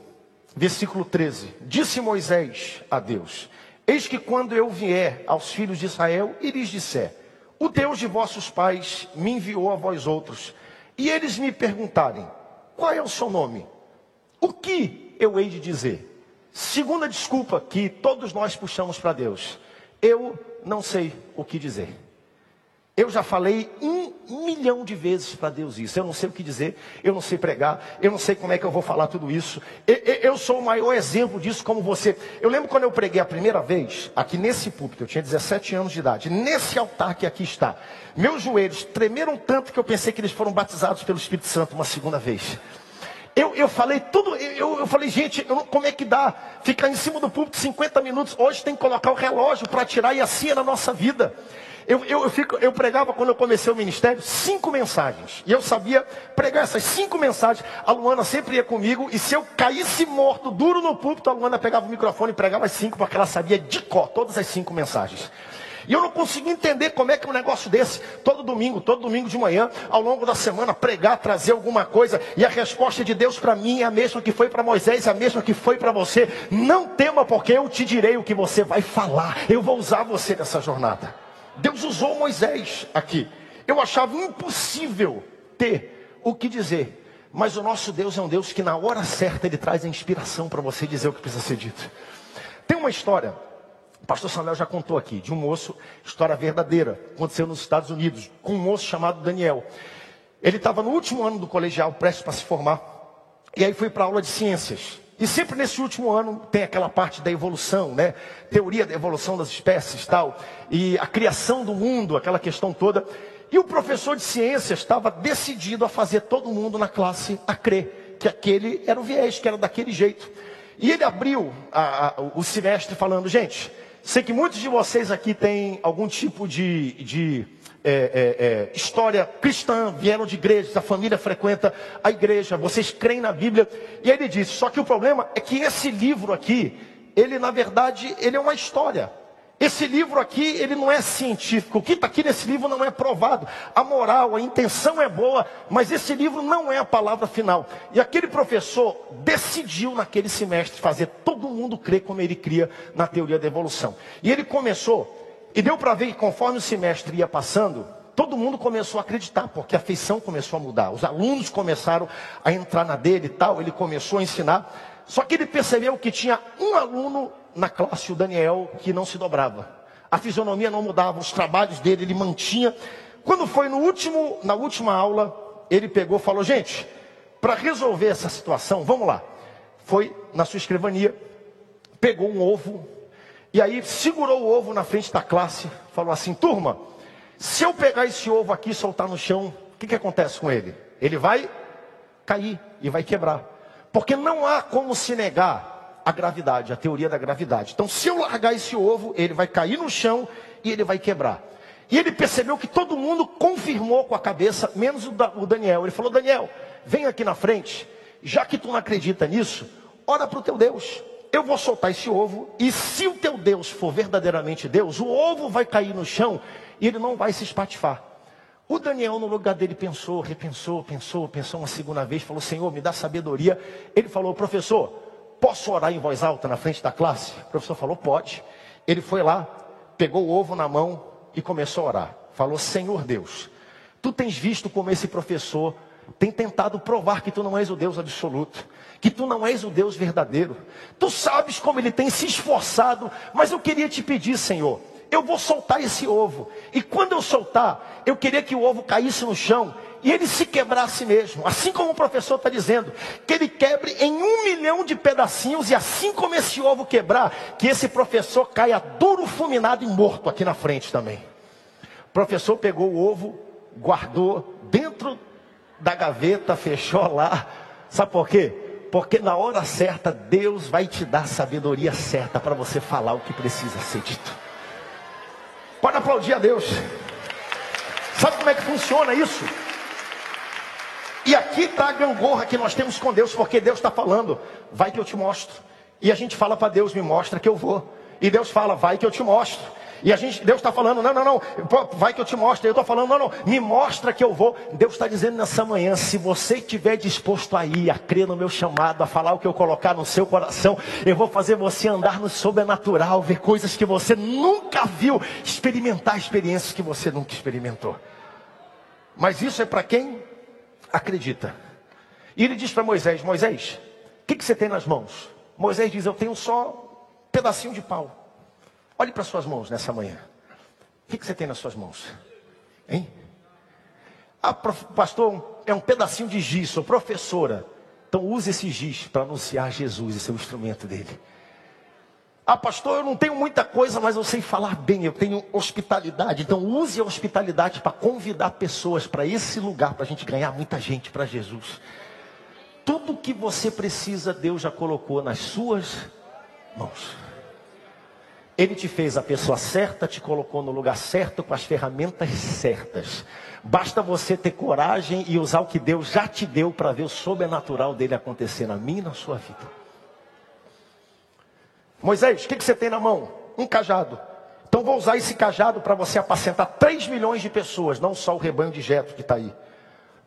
Versículo 13: Disse Moisés a Deus: Eis que quando eu vier aos filhos de Israel e lhes disser: O Deus de vossos pais me enviou a vós outros, e eles me perguntarem: Qual é o seu nome? O que eu hei de dizer? Segunda desculpa que todos nós puxamos para Deus: Eu não sei o que dizer. Eu já falei um milhão de vezes para Deus isso. Eu não sei o que dizer, eu não sei pregar, eu não sei como é que eu vou falar tudo isso. Eu, sou o maior exemplo disso, como você. Eu lembro quando eu preguei a primeira vez, aqui nesse púlpito, eu tinha 17 anos de idade, nesse altar que aqui está. Meus joelhos tremeram tanto que eu pensei que eles foram batizados pelo Espírito Santo uma segunda vez. Eu, eu, falei tudo, eu, eu falei, gente, eu como é que dá? Ficar em cima do púlpito 50 minutos, hoje tem que colocar o relógio para tirar e assim é na nossa vida. Eu, eu, eu, fico, eu pregava quando eu comecei o ministério cinco mensagens. E eu sabia pregar essas cinco mensagens. A Luana sempre ia comigo. E se eu caísse morto, duro no púlpito, a Luana pegava o microfone e pregava as cinco, porque ela sabia de cor todas as cinco mensagens. E eu não conseguia entender como é que um negócio desse, todo domingo, todo domingo de manhã, ao longo da semana, pregar, trazer alguma coisa, e a resposta de Deus para mim é a mesma que foi para Moisés, é a mesma que foi para você. Não tema, porque eu te direi o que você vai falar. Eu vou usar você nessa jornada. Deus usou Moisés aqui. Eu achava impossível ter o que dizer. Mas o nosso Deus é um Deus que na hora certa ele traz a inspiração para você dizer o que precisa ser dito. Tem uma história o pastor Samuel já contou aqui, de um moço, história verdadeira, aconteceu nos Estados Unidos, com um moço chamado Daniel. Ele estava no último ano do colegial, prestes para se formar, e aí foi para aula de ciências. E sempre nesse último ano tem aquela parte da evolução, né? Teoria da evolução das espécies tal, e a criação do mundo, aquela questão toda. E o professor de ciências estava decidido a fazer todo mundo na classe a crer que aquele era o viés, que era daquele jeito. E ele abriu a, a, o semestre falando, gente, Sei que muitos de vocês aqui têm algum tipo de, de é, é, é, história cristã, vieram de igrejas, a família frequenta a igreja, vocês creem na Bíblia. E ele disse: só que o problema é que esse livro aqui, ele na verdade, ele é uma história. Esse livro aqui, ele não é científico. O que está aqui nesse livro não é provado. A moral, a intenção é boa, mas esse livro não é a palavra final. E aquele professor decidiu naquele semestre fazer todo mundo crer como ele cria na teoria da evolução. E ele começou, e deu para ver que conforme o semestre ia passando, todo mundo começou a acreditar, porque a feição começou a mudar. Os alunos começaram a entrar na dele e tal, ele começou a ensinar. Só que ele percebeu que tinha um aluno na classe o Daniel que não se dobrava. A fisionomia não mudava, os trabalhos dele ele mantinha. Quando foi no último, na última aula, ele pegou e falou: "Gente, para resolver essa situação, vamos lá". Foi na sua escrivania, pegou um ovo e aí segurou o ovo na frente da classe, falou assim: "Turma, se eu pegar esse ovo aqui e soltar no chão, o que, que acontece com ele? Ele vai cair e vai quebrar. Porque não há como se negar a gravidade, a teoria da gravidade. Então, se eu largar esse ovo, ele vai cair no chão e ele vai quebrar. E ele percebeu que todo mundo confirmou com a cabeça, menos o Daniel. Ele falou: Daniel, vem aqui na frente, já que tu não acredita nisso, ora para o teu Deus. Eu vou soltar esse ovo, e se o teu Deus for verdadeiramente Deus, o ovo vai cair no chão e ele não vai se espatifar. O Daniel, no lugar dele, pensou, repensou, pensou, pensou uma segunda vez, falou: Senhor, me dá sabedoria. Ele falou: Professor, Posso orar em voz alta na frente da classe? O professor falou: Pode. Ele foi lá, pegou o ovo na mão e começou a orar. Falou: Senhor Deus, tu tens visto como esse professor tem tentado provar que tu não és o Deus absoluto, que tu não és o Deus verdadeiro. Tu sabes como ele tem se esforçado, mas eu queria te pedir, Senhor, eu vou soltar esse ovo. E quando eu soltar, eu queria que o ovo caísse no chão e ele se quebrasse mesmo. Assim como o professor está dizendo, que ele quebre em um milhão de pedacinhos, e assim como esse ovo quebrar, que esse professor caia duro, fulminado e morto aqui na frente também. O professor pegou o ovo, guardou dentro da gaveta, fechou lá. Sabe por quê? Porque na hora certa, Deus vai te dar a sabedoria certa para você falar o que precisa ser dito. Pode aplaudir a Deus. Sabe como é que funciona isso? E aqui está a gangorra que nós temos com Deus, porque Deus está falando, vai que eu te mostro. E a gente fala para Deus, me mostra que eu vou. E Deus fala, vai que eu te mostro. E a gente, Deus está falando, não, não, não, vai que eu te mostro. Eu estou falando, não, não, me mostra que eu vou. Deus está dizendo nessa manhã, se você estiver disposto a ir, a crer no meu chamado, a falar o que eu colocar no seu coração, eu vou fazer você andar no sobrenatural, ver coisas que você nunca viu, experimentar experiências que você nunca experimentou. Mas isso é para quem acredita. E ele diz para Moisés: Moisés, o que, que você tem nas mãos? Moisés diz: Eu tenho só um pedacinho de pau. Olhe para suas mãos nessa manhã. O que, que você tem nas suas mãos? Hein? Ah, pastor, é um pedacinho de giz, sou professora. Então use esse giz para anunciar Jesus, esse é o instrumento dele. Ah, pastor, eu não tenho muita coisa, mas eu sei falar bem, eu tenho hospitalidade. Então use a hospitalidade para convidar pessoas para esse lugar, para a gente ganhar muita gente para Jesus. Tudo que você precisa, Deus já colocou nas suas mãos. Ele te fez a pessoa certa, te colocou no lugar certo, com as ferramentas certas. Basta você ter coragem e usar o que Deus já te deu para ver o sobrenatural dele acontecer na minha e na sua vida. Moisés, o que, que você tem na mão? Um cajado. Então vou usar esse cajado para você apacentar 3 milhões de pessoas, não só o rebanho de Jeto que está aí.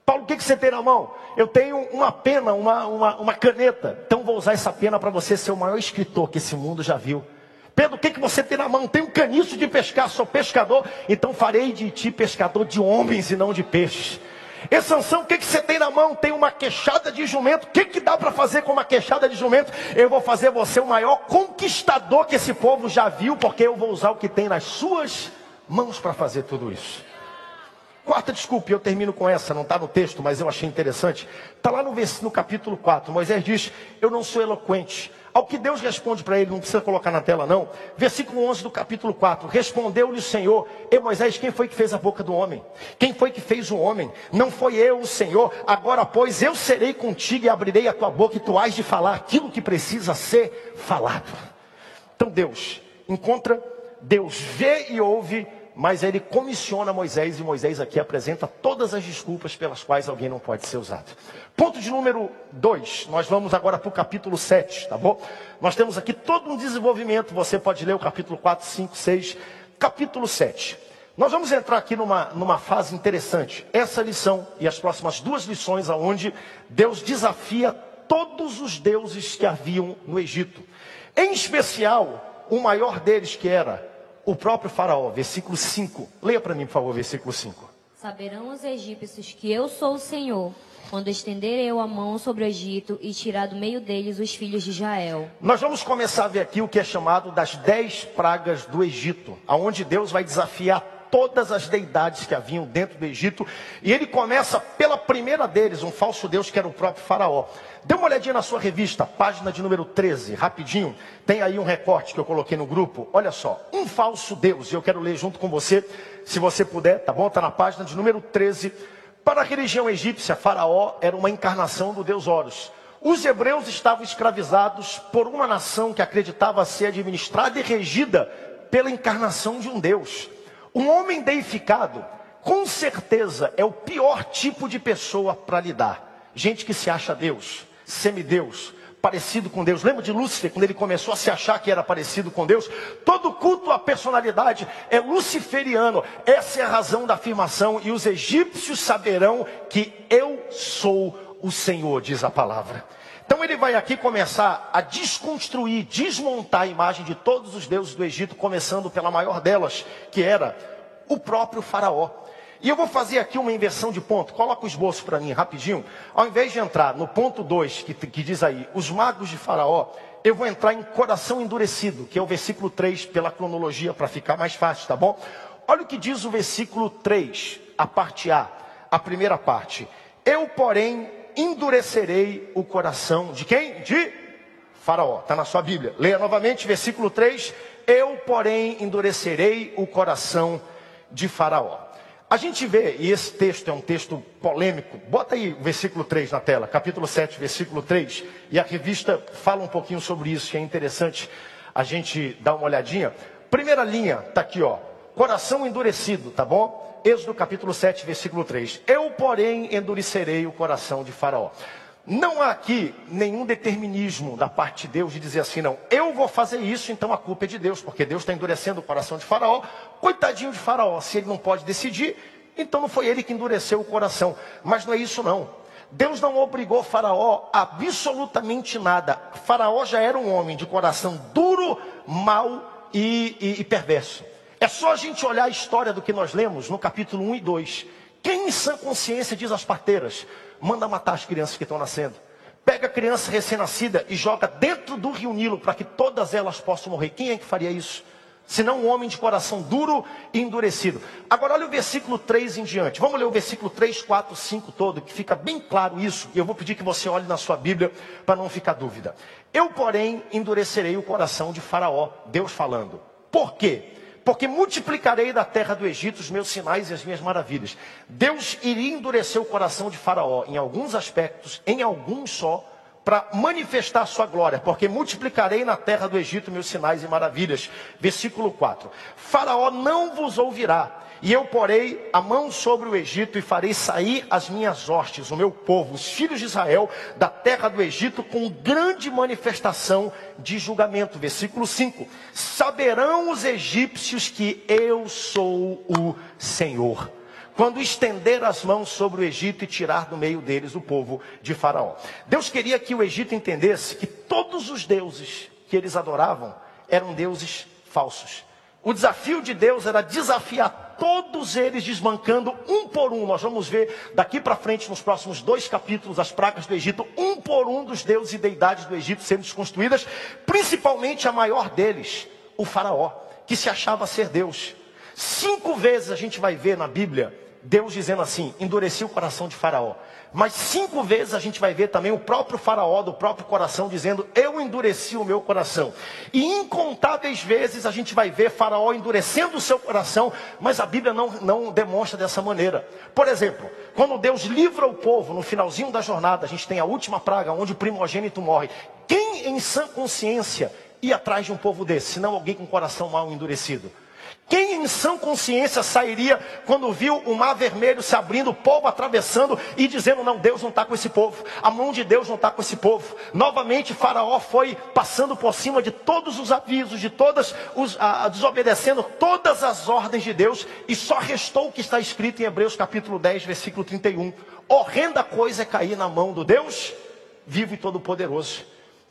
Paulo, o que, que você tem na mão? Eu tenho uma pena, uma, uma, uma caneta. Então vou usar essa pena para você ser o maior escritor que esse mundo já viu. Pedro, o que, que você tem na mão? Tem um caniço de pescar, sou pescador, então farei de ti pescador de homens e não de peixes. E Sansão, o que, que você tem na mão? Tem uma queixada de jumento. O que, que dá para fazer com uma queixada de jumento? Eu vou fazer você o maior conquistador que esse povo já viu, porque eu vou usar o que tem nas suas mãos para fazer tudo isso. Quarta desculpa, eu termino com essa, não está no texto, mas eu achei interessante. Está lá no, no capítulo 4. Moisés diz: Eu não sou eloquente. Ao que Deus responde para ele, não precisa colocar na tela não. Versículo 11 do capítulo 4. Respondeu-lhe o Senhor: E Moisés, quem foi que fez a boca do homem? Quem foi que fez o homem? Não foi eu, o Senhor. Agora, pois, eu serei contigo e abrirei a tua boca e tu has de falar aquilo que precisa ser falado. Então Deus encontra, Deus vê e ouve mas ele comissiona Moisés e Moisés aqui apresenta todas as desculpas pelas quais alguém não pode ser usado. Ponto de número 2, nós vamos agora para o capítulo 7, tá bom? Nós temos aqui todo um desenvolvimento, você pode ler o capítulo 4, 5, 6, capítulo 7. Nós vamos entrar aqui numa, numa fase interessante. Essa lição e as próximas duas lições, aonde Deus desafia todos os deuses que haviam no Egito. Em especial, o maior deles que era o próprio Faraó, versículo 5. Leia para mim, por favor, versículo 5. Saberão os egípcios que eu sou o Senhor, quando estender eu a mão sobre o Egito e tirar do meio deles os filhos de Israel. Nós vamos começar a ver aqui o que é chamado das dez pragas do Egito, aonde Deus vai desafiar todas as deidades que haviam dentro do Egito, e ele começa pela primeira deles, um falso deus que era o próprio Faraó. Dê uma olhadinha na sua revista, página de número 13, rapidinho. Tem aí um recorte que eu coloquei no grupo. Olha só, um falso Deus. E eu quero ler junto com você, se você puder, tá bom? Está na página de número 13. Para a religião egípcia, Faraó era uma encarnação do deus Horus. Os hebreus estavam escravizados por uma nação que acreditava ser administrada e regida pela encarnação de um deus. Um homem deificado, com certeza, é o pior tipo de pessoa para lidar. Gente que se acha Deus semideus, parecido com Deus. Lembra de Lúcifer, quando ele começou a se achar que era parecido com Deus? Todo culto à personalidade é luciferiano. Essa é a razão da afirmação. E os egípcios saberão que eu sou o Senhor, diz a palavra. Então ele vai aqui começar a desconstruir, desmontar a imagem de todos os deuses do Egito, começando pela maior delas, que era o próprio Faraó. E eu vou fazer aqui uma inversão de ponto. Coloca o esboço para mim, rapidinho. Ao invés de entrar no ponto 2, que, que diz aí, os magos de Faraó, eu vou entrar em coração endurecido, que é o versículo 3, pela cronologia, para ficar mais fácil, tá bom? Olha o que diz o versículo 3, a parte A, a primeira parte. Eu, porém, endurecerei o coração de quem? De Faraó. Está na sua Bíblia. Leia novamente, versículo 3. Eu, porém, endurecerei o coração de Faraó. A gente vê, e esse texto é um texto polêmico, bota aí o versículo 3 na tela, capítulo 7, versículo 3, e a revista fala um pouquinho sobre isso, que é interessante a gente dar uma olhadinha. Primeira linha, tá aqui, ó, coração endurecido, tá bom? Êxodo capítulo 7, versículo 3. Eu, porém, endurecerei o coração de Faraó. Não há aqui nenhum determinismo da parte de Deus de dizer assim, não, eu vou fazer isso, então a culpa é de Deus, porque Deus está endurecendo o coração de Faraó. Coitadinho de Faraó, se ele não pode decidir, então não foi ele que endureceu o coração. Mas não é isso não. Deus não obrigou Faraó a absolutamente nada. Faraó já era um homem de coração duro, mau e, e, e perverso. É só a gente olhar a história do que nós lemos no capítulo 1 e 2. Quem em sã consciência diz às parteiras: manda matar as crianças que estão nascendo. Pega a criança recém-nascida e joga dentro do rio Nilo para que todas elas possam morrer. Quem é que faria isso? Senão um homem de coração duro e endurecido. Agora olha o versículo 3 em diante. Vamos ler o versículo 3, 4, 5 todo, que fica bem claro isso. E eu vou pedir que você olhe na sua Bíblia para não ficar dúvida. Eu, porém, endurecerei o coração de Faraó, Deus falando. Por quê? Porque multiplicarei da terra do Egito os meus sinais e as minhas maravilhas. Deus iria endurecer o coração de Faraó em alguns aspectos, em alguns só, para manifestar sua glória, porque multiplicarei na terra do Egito meus sinais e maravilhas. Versículo 4: Faraó não vos ouvirá e eu porei a mão sobre o Egito e farei sair as minhas hostes, o meu povo, os filhos de Israel, da terra do Egito, com grande manifestação de julgamento. Versículo 5: Saberão os egípcios que eu sou o Senhor quando estender as mãos sobre o Egito e tirar do meio deles o povo de Faraó. Deus queria que o Egito entendesse que todos os deuses que eles adoravam eram deuses falsos. O desafio de Deus era desafiar todos eles desbancando um por um. Nós vamos ver daqui para frente, nos próximos dois capítulos, as pragas do Egito, um por um dos deuses e deidades do Egito sendo desconstruídas, principalmente a maior deles, o Faraó, que se achava ser Deus. Cinco vezes a gente vai ver na Bíblia Deus dizendo assim: endureci o coração de Faraó. Mas cinco vezes a gente vai ver também o próprio Faraó do próprio coração dizendo: Eu endureci o meu coração. E incontáveis vezes a gente vai ver Faraó endurecendo o seu coração, mas a Bíblia não, não demonstra dessa maneira. Por exemplo, quando Deus livra o povo no finalzinho da jornada, a gente tem a última praga, onde o primogênito morre. Quem em sã consciência ia atrás de um povo desse, senão alguém com coração mal endurecido? Quem em sã consciência sairia quando viu o mar vermelho se abrindo, o povo atravessando e dizendo: Não, Deus não está com esse povo, a mão de Deus não está com esse povo. Novamente, Faraó foi passando por cima de todos os avisos, de todas, os, a, desobedecendo todas as ordens de Deus, e só restou o que está escrito em Hebreus capítulo 10, versículo 31. Horrenda coisa é cair na mão do Deus vivo e todo-poderoso.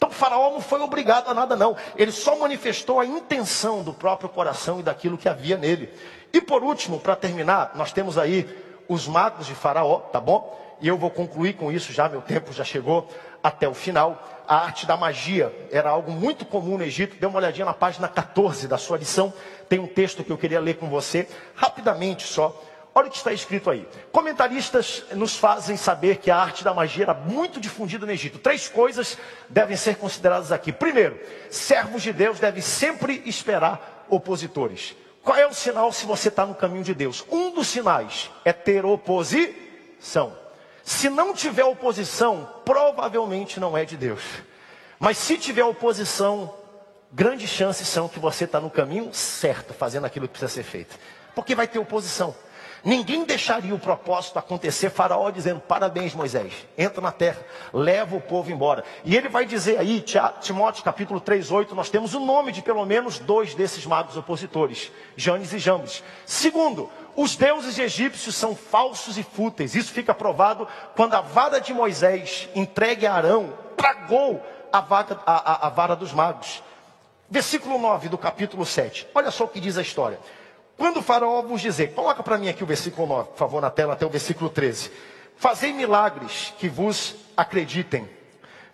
Então Faraó não foi obrigado a nada, não. Ele só manifestou a intenção do próprio coração e daquilo que havia nele. E por último, para terminar, nós temos aí os magos de Faraó, tá bom? E eu vou concluir com isso já, meu tempo já chegou até o final. A arte da magia era algo muito comum no Egito. Dê uma olhadinha na página 14 da sua lição. Tem um texto que eu queria ler com você, rapidamente só Olha o que está escrito aí. Comentaristas nos fazem saber que a arte da magia era muito difundida no Egito. Três coisas devem ser consideradas aqui. Primeiro, servos de Deus devem sempre esperar opositores. Qual é o sinal se você está no caminho de Deus? Um dos sinais é ter oposição. Se não tiver oposição, provavelmente não é de Deus. Mas se tiver oposição, grandes chances são que você está no caminho certo, fazendo aquilo que precisa ser feito. Porque vai ter oposição. Ninguém deixaria o propósito acontecer. Faraó dizendo: Parabéns, Moisés, entra na terra, leva o povo embora. E ele vai dizer aí, Timóteo capítulo 3, 8, nós temos o nome de pelo menos dois desses magos opositores, Janes e Jambres. Segundo, os deuses egípcios são falsos e fúteis. Isso fica provado quando a vara de Moisés, entregue a Arão, tragou a, a, a, a vara dos magos. Versículo 9 do capítulo 7. Olha só o que diz a história. Quando o faraó vos dizer, coloca para mim aqui o versículo 9, por favor, na tela até o versículo 13. Fazei milagres que vos acreditem.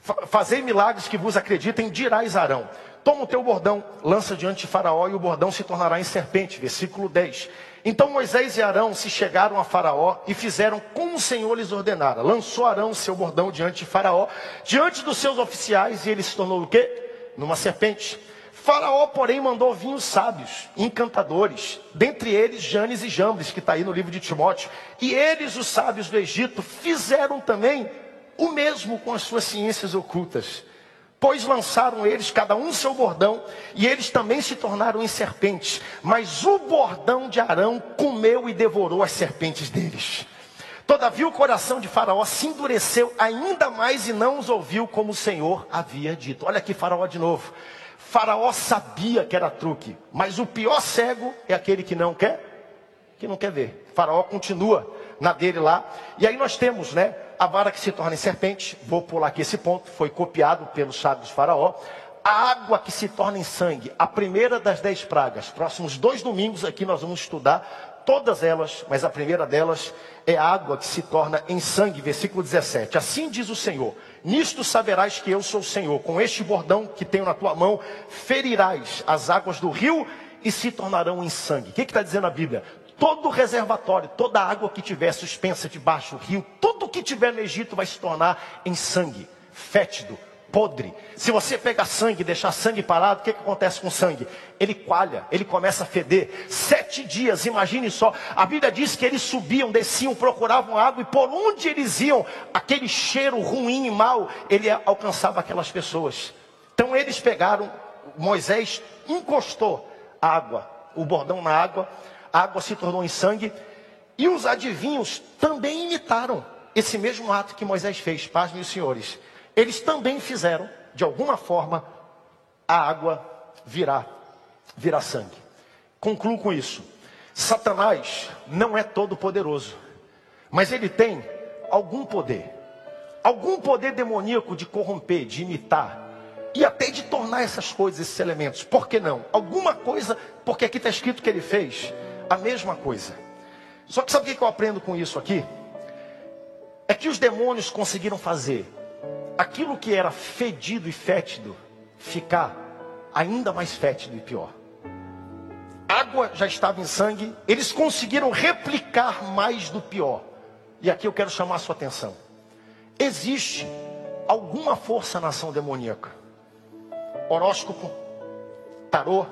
Fazei milagres que vos acreditem, dirás Arão. Toma o teu bordão, lança diante de Faraó e o bordão se tornará em serpente. Versículo 10. Então Moisés e Arão se chegaram a Faraó e fizeram como o Senhor lhes ordenara. Lançou Arão seu bordão diante de Faraó, diante dos seus oficiais, e ele se tornou o quê? Numa serpente. Faraó, porém, mandou vinhos sábios, encantadores, dentre eles Janes e Jambres, que está aí no livro de Timóteo. E eles, os sábios do Egito, fizeram também o mesmo com as suas ciências ocultas. Pois lançaram eles, cada um seu bordão, e eles também se tornaram em serpentes. Mas o bordão de Arão comeu e devorou as serpentes deles. Todavia o coração de Faraó se endureceu ainda mais e não os ouviu como o Senhor havia dito. Olha aqui Faraó de novo. Faraó sabia que era truque, mas o pior cego é aquele que não quer, que não quer ver. Faraó continua na dele lá. E aí nós temos, né, a vara que se torna em serpente. Vou pular aqui esse ponto, foi copiado pelos sábios de Faraó. A água que se torna em sangue, a primeira das dez pragas. Próximos dois domingos aqui nós vamos estudar todas elas, mas a primeira delas é a água que se torna em sangue, versículo 17. Assim diz o Senhor: Nisto saberás que eu sou o Senhor. Com este bordão que tenho na tua mão, ferirás as águas do rio e se tornarão em sangue. O que está dizendo a Bíblia? Todo reservatório, toda água que tiver suspensa debaixo do rio, tudo que tiver no Egito vai se tornar em sangue, fétido, podre. Se você pegar sangue e deixar sangue parado, o que, que acontece com o sangue? Ele coalha, ele começa a feder. Sete dias, imagine só. A Bíblia diz que eles subiam, desciam, procuravam água, e por onde eles iam, aquele cheiro ruim e mau, ele alcançava aquelas pessoas. Então eles pegaram, Moisés encostou a água, o bordão na água, a água se tornou em sangue, e os adivinhos também imitaram esse mesmo ato que Moisés fez, paz meus senhores eles também fizeram, de alguma forma, a água virar, virar sangue. Concluo com isso. Satanás não é todo poderoso, mas ele tem algum poder. Algum poder demoníaco de corromper, de imitar e até de tornar essas coisas, esses elementos. Por que não? Alguma coisa, porque aqui está escrito que ele fez a mesma coisa. Só que sabe o que eu aprendo com isso aqui? É que os demônios conseguiram fazer aquilo que era fedido e fétido ficar ainda mais fétido e pior. Água já estava em sangue, eles conseguiram replicar mais do pior. E aqui eu quero chamar a sua atenção. Existe alguma força na ação demoníaca? Horóscopo, tarô,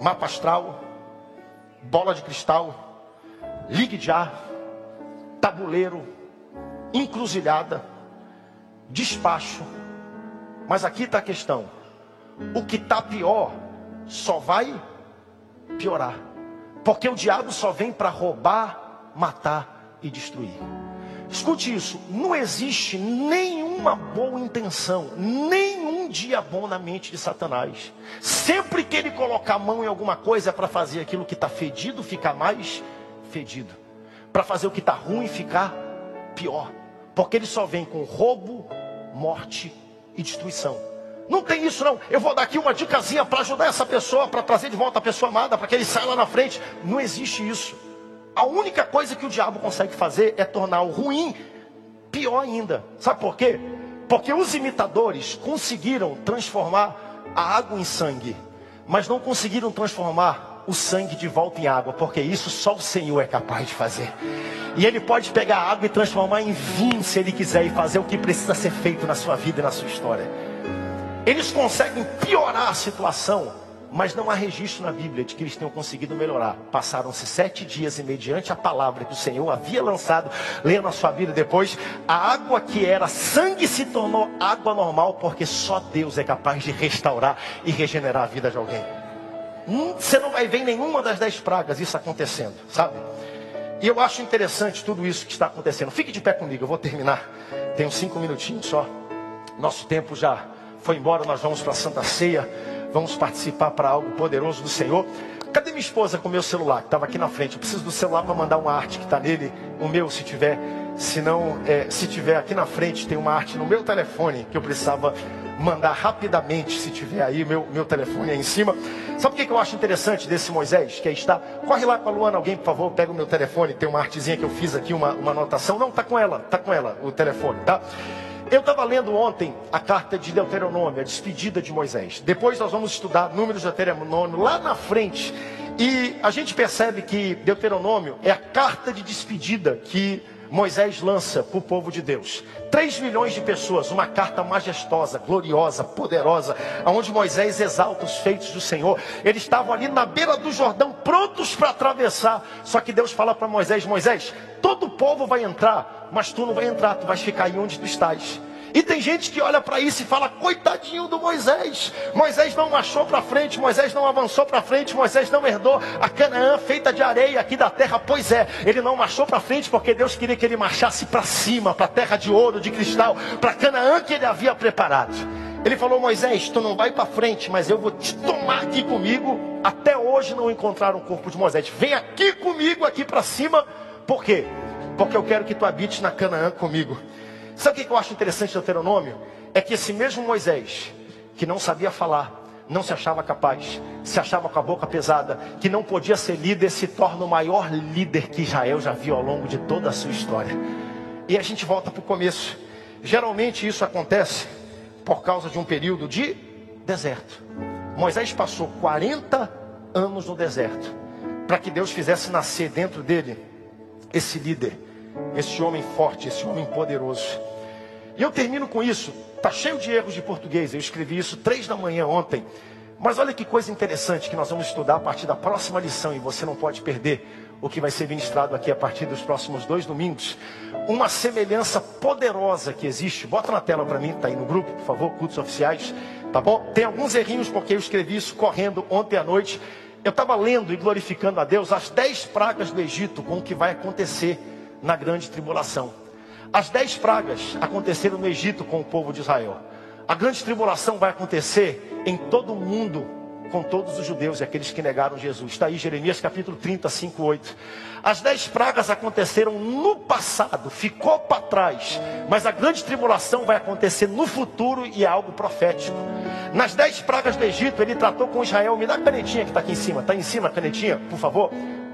mapa astral, bola de cristal, ligue de ar, tabuleiro, encruzilhada despacho. Mas aqui está a questão: o que está pior só vai piorar, porque o diabo só vem para roubar, matar e destruir. Escute isso: não existe nenhuma boa intenção, nenhum dia bom na mente de Satanás. Sempre que ele colocar a mão em alguma coisa é para fazer aquilo que está fedido ficar mais fedido, para fazer o que está ruim ficar pior. Porque ele só vem com roubo, morte e destruição. Não tem isso não. Eu vou dar aqui uma dicasinha para ajudar essa pessoa, para trazer de volta a pessoa amada, para que ele saia lá na frente. Não existe isso. A única coisa que o diabo consegue fazer é tornar o ruim pior ainda. Sabe por quê? Porque os imitadores conseguiram transformar a água em sangue, mas não conseguiram transformar o sangue de volta em água, porque isso só o Senhor é capaz de fazer. E Ele pode pegar a água e transformar em vinho, se Ele quiser, e fazer o que precisa ser feito na sua vida e na sua história. Eles conseguem piorar a situação, mas não há registro na Bíblia de que eles tenham conseguido melhorar. Passaram-se sete dias e, mediante a palavra que o Senhor havia lançado, leia na sua vida depois, a água que era sangue se tornou água normal, porque só Deus é capaz de restaurar e regenerar a vida de alguém. Hum, você não vai ver nenhuma das dez pragas isso acontecendo, sabe? E eu acho interessante tudo isso que está acontecendo. Fique de pé comigo, eu vou terminar. Tenho cinco minutinhos só. Nosso tempo já foi embora, nós vamos para a Santa Ceia. Vamos participar para algo poderoso do Senhor. Cadê minha esposa com o meu celular? Que estava aqui na frente. Eu preciso do celular para mandar uma arte que está nele. O meu, se tiver. Se não, é, se tiver aqui na frente, tem uma arte no meu telefone que eu precisava mandar rapidamente, se tiver aí, meu, meu telefone aí em cima. Sabe o que, que eu acho interessante desse Moisés? Que aí está. Corre lá com a Luana, alguém, por favor, pega o meu telefone. Tem uma artezinha que eu fiz aqui, uma, uma anotação. Não, tá com ela, tá com ela, o telefone, tá? Eu estava lendo ontem a carta de Deuteronômio, a despedida de Moisés. Depois nós vamos estudar números de Deuteronômio lá na frente. E a gente percebe que Deuteronômio é a carta de despedida que Moisés lança para o povo de Deus. 3 milhões de pessoas, uma carta majestosa, gloriosa, poderosa, onde Moisés exalta os feitos do Senhor. Eles estavam ali na beira do Jordão, prontos para atravessar. Só que Deus fala para Moisés: Moisés, todo o povo vai entrar, mas tu não vai entrar, tu vais ficar aí onde tu estás. E tem gente que olha para isso e fala: coitadinho do Moisés. Moisés não marchou para frente, Moisés não avançou para frente, Moisés não herdou a Canaã feita de areia aqui da terra. Pois é, ele não marchou para frente porque Deus queria que ele marchasse para cima, para a terra de ouro, de cristal, para Canaã que ele havia preparado. Ele falou: Moisés, tu não vai para frente, mas eu vou te tomar aqui comigo. Até hoje não encontraram o corpo de Moisés. Vem aqui comigo, aqui para cima. Por quê? Porque eu quero que tu habites na Canaã comigo. Sabe o que eu acho interessante do Deuteronômio? É que esse mesmo Moisés, que não sabia falar, não se achava capaz, se achava com a boca pesada, que não podia ser líder, se torna o maior líder que Israel já viu ao longo de toda a sua história. E a gente volta para o começo. Geralmente isso acontece por causa de um período de deserto. Moisés passou 40 anos no deserto para que Deus fizesse nascer dentro dele esse líder esse homem forte, esse homem poderoso. E eu termino com isso. Está cheio de erros de português. Eu escrevi isso três da manhã ontem. Mas olha que coisa interessante que nós vamos estudar a partir da próxima lição e você não pode perder o que vai ser ministrado aqui a partir dos próximos dois domingos. Uma semelhança poderosa que existe. Bota na tela para mim, está aí no grupo, por favor, cultos oficiais. Tá bom? Tem alguns errinhos porque eu escrevi isso correndo ontem à noite. Eu estava lendo e glorificando a Deus as dez pragas do Egito com o que vai acontecer na grande tribulação. As dez pragas aconteceram no Egito com o povo de Israel. A grande tribulação vai acontecer em todo o mundo com todos os judeus e aqueles que negaram Jesus. Está aí Jeremias capítulo 30, 5, 8. As dez pragas aconteceram no passado, ficou para trás. Mas a grande tribulação vai acontecer no futuro e é algo profético. Nas dez pragas do Egito, ele tratou com Israel. Me dá a canetinha que está aqui em cima. Está em cima a canetinha, por favor?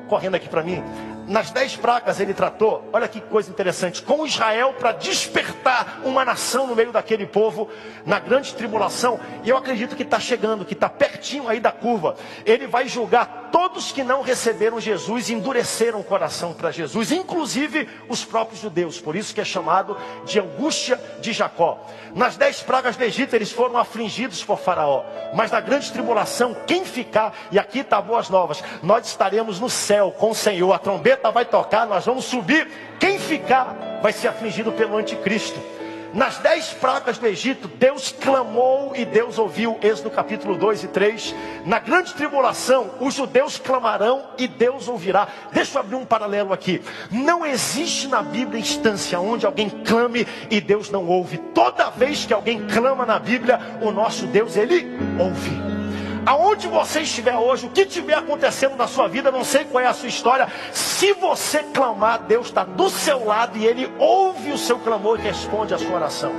Correndo aqui para mim nas dez pragas ele tratou, olha que coisa interessante, com Israel para despertar uma nação no meio daquele povo, na grande tribulação, e eu acredito que está chegando, que está pertinho aí da curva. Ele vai julgar todos que não receberam Jesus endureceram o coração para Jesus, inclusive os próprios judeus, por isso que é chamado de angústia de Jacó. Nas dez pragas do Egito eles foram afligidos por Faraó, mas na grande tribulação, quem ficar, e aqui está boas novas, nós estaremos no céu com o Senhor, a trombeta trombeta vai tocar, nós vamos subir. Quem ficar vai ser afligido pelo anticristo. Nas dez pragas do Egito, Deus clamou e Deus ouviu. Êxodo capítulo 2 e 3. Na grande tribulação, os judeus clamarão e Deus ouvirá. Deixa eu abrir um paralelo aqui. Não existe na Bíblia instância onde alguém clame e Deus não ouve. Toda vez que alguém clama na Bíblia, o nosso Deus, ele ouve. Aonde você estiver hoje, o que estiver acontecendo na sua vida, não sei qual é a sua história. Se você clamar, Deus está do seu lado e Ele ouve o seu clamor e responde a sua oração.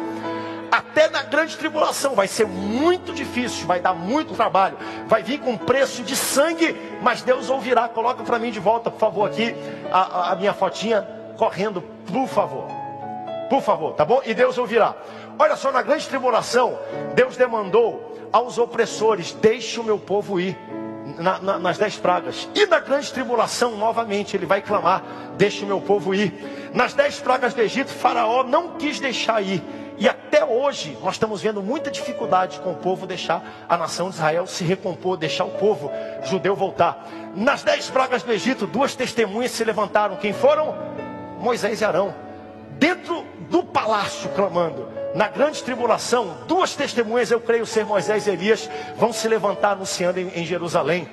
Até na grande tribulação vai ser muito difícil, vai dar muito trabalho, vai vir com preço de sangue, mas Deus ouvirá. Coloca para mim de volta, por favor, aqui a, a minha fotinha correndo, por favor. Por favor, tá bom? E Deus ouvirá. Olha só, na grande tribulação, Deus demandou aos opressores: Deixe o meu povo ir. Na, na, nas dez pragas. E na grande tribulação, novamente, ele vai clamar: Deixe o meu povo ir. Nas dez pragas do Egito, Faraó não quis deixar ir. E até hoje nós estamos vendo muita dificuldade com o povo deixar a nação de Israel se recompor, deixar o povo judeu voltar. Nas dez pragas do Egito, duas testemunhas se levantaram. Quem foram? Moisés e Arão. Dentro do palácio, clamando na grande tribulação, duas testemunhas, eu creio ser Moisés e Elias, vão se levantar anunciando em, em Jerusalém.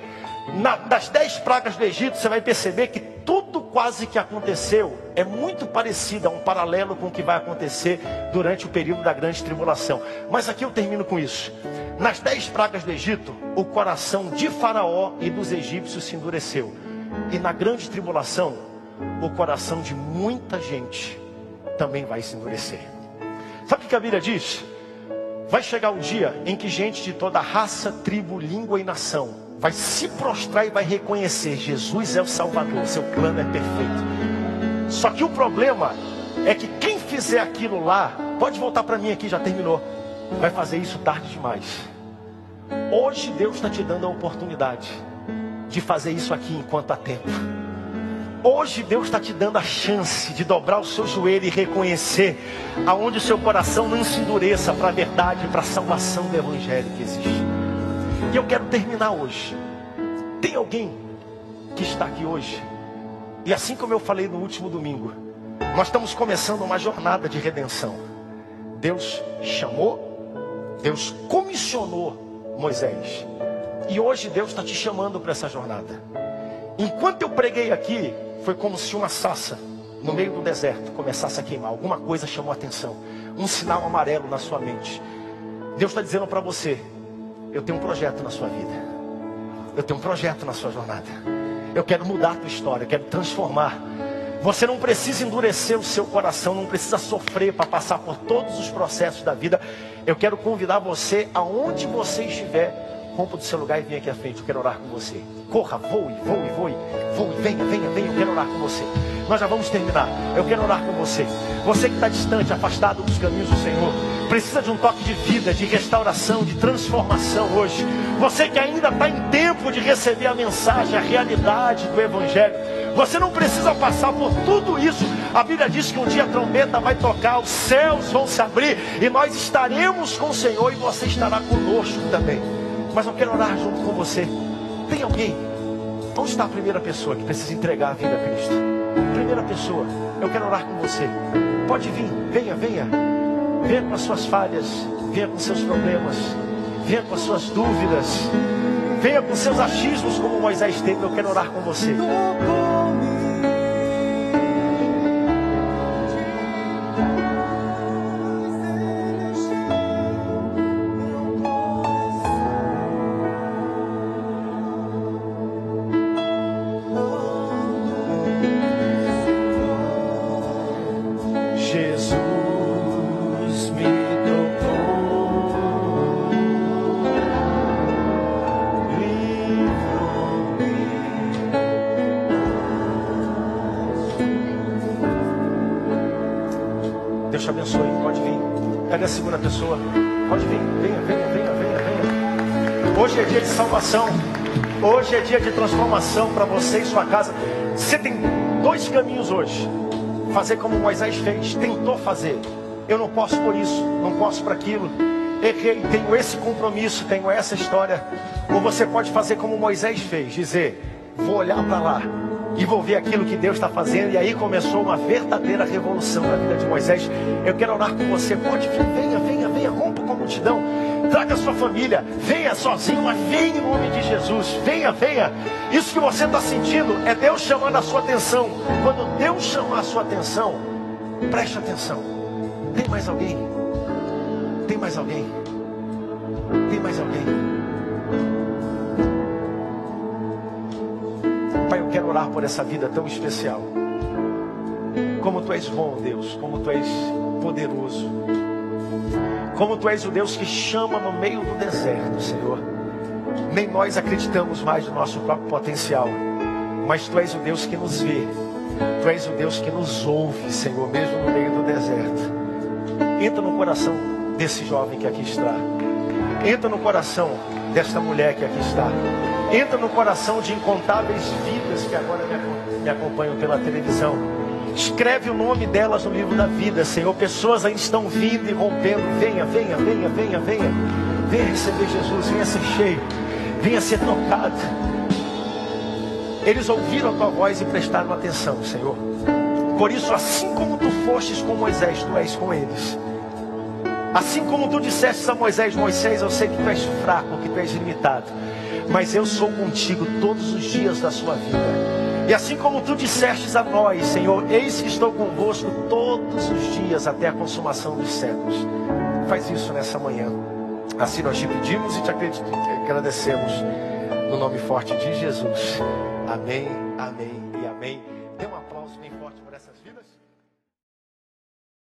Na, das dez pragas do Egito, você vai perceber que tudo quase que aconteceu é muito parecido, é um paralelo com o que vai acontecer durante o período da grande tribulação. Mas aqui eu termino com isso. Nas dez pragas do Egito, o coração de Faraó e dos egípcios se endureceu. E na grande tribulação, o coração de muita gente também vai se endurecer. Sabe o que a Bíblia diz? Vai chegar um dia em que gente de toda raça, tribo, língua e nação vai se prostrar e vai reconhecer: Jesus é o Salvador, seu plano é perfeito. Só que o problema é que quem fizer aquilo lá, pode voltar para mim aqui, já terminou, vai fazer isso tarde demais. Hoje Deus está te dando a oportunidade de fazer isso aqui enquanto há tempo. Hoje Deus está te dando a chance de dobrar o seu joelho e reconhecer aonde o seu coração não se endureça para a verdade, para a salvação do Evangelho que existe. E eu quero terminar hoje. Tem alguém que está aqui hoje? E assim como eu falei no último domingo, nós estamos começando uma jornada de redenção. Deus chamou, Deus comissionou Moisés. E hoje Deus está te chamando para essa jornada. Enquanto eu preguei aqui, foi como se uma sassa no meio do deserto começasse a queimar. Alguma coisa chamou a atenção. Um sinal amarelo na sua mente. Deus está dizendo para você: Eu tenho um projeto na sua vida. Eu tenho um projeto na sua jornada. Eu quero mudar a tua história. Eu quero transformar. Você não precisa endurecer o seu coração. Não precisa sofrer para passar por todos os processos da vida. Eu quero convidar você, aonde você estiver, rompa do seu lugar e venha aqui à frente. Eu quero orar com você. Corra, voe, voe, voe, voe, venha, venha, venha. Eu quero orar com você. Nós já vamos terminar. Eu quero orar com você. Você que está distante, afastado dos caminhos do Senhor, precisa de um toque de vida, de restauração, de transformação hoje. Você que ainda está em tempo de receber a mensagem, a realidade do Evangelho. Você não precisa passar por tudo isso A Bíblia diz que um dia a trombeta vai tocar, os céus vão se abrir e nós estaremos com o Senhor e você estará conosco também. Mas eu quero orar junto com você. Tem alguém? Onde está a primeira pessoa que precisa entregar a vida a Cristo? Primeira pessoa, eu quero orar com você. Pode vir, venha, venha. Venha com as suas falhas, venha com seus problemas, venha com as suas dúvidas, venha com seus achismos, como Moisés teve. Eu quero orar com você. Hoje é dia de transformação para você e sua casa. Você tem dois caminhos hoje: fazer como Moisés fez, tentou fazer. Eu não posso por isso, não posso para aquilo. Errei, tenho esse compromisso, tenho essa história. Ou você pode fazer como Moisés fez, dizer: vou olhar para lá e vou ver aquilo que Deus está fazendo. E aí começou uma verdadeira revolução na vida de Moisés. Eu quero orar com você. Pode vir, venha, venha, venha, rompa multidão traga sua família, venha sozinho, mas venha em nome de Jesus, venha, venha. Isso que você está sentindo é Deus chamando a sua atenção. Quando Deus chamar a sua atenção, preste atenção. Tem mais alguém? Tem mais alguém? Tem mais alguém? Pai, eu quero orar por essa vida tão especial. Como tu és bom, Deus, como tu és poderoso. Como tu és o Deus que chama no meio do deserto, Senhor. Nem nós acreditamos mais no nosso próprio potencial, mas tu és o Deus que nos vê. Tu és o Deus que nos ouve, Senhor, mesmo no meio do deserto. Entra no coração desse jovem que aqui está. Entra no coração desta mulher que aqui está. Entra no coração de incontáveis vidas que agora me acompanham pela televisão Escreve o nome delas no livro da vida, Senhor. Pessoas ainda estão vindo e rompendo. Venha, venha, venha, venha, venha. Venha receber Jesus, venha ser cheio, venha ser tocado. Eles ouviram a tua voz e prestaram atenção, Senhor. Por isso, assim como tu fostes com Moisés, tu és com eles. Assim como tu disseste a Moisés, Moisés, eu sei que tu és fraco, que tu és limitado, mas eu sou contigo todos os dias da sua vida. E assim como tu dissestes a nós, Senhor, eis que estou convosco todos os dias até a consumação dos séculos. Faz isso nessa manhã. Assim nós te pedimos e te agradecemos. No nome forte de Jesus. Amém, amém e amém.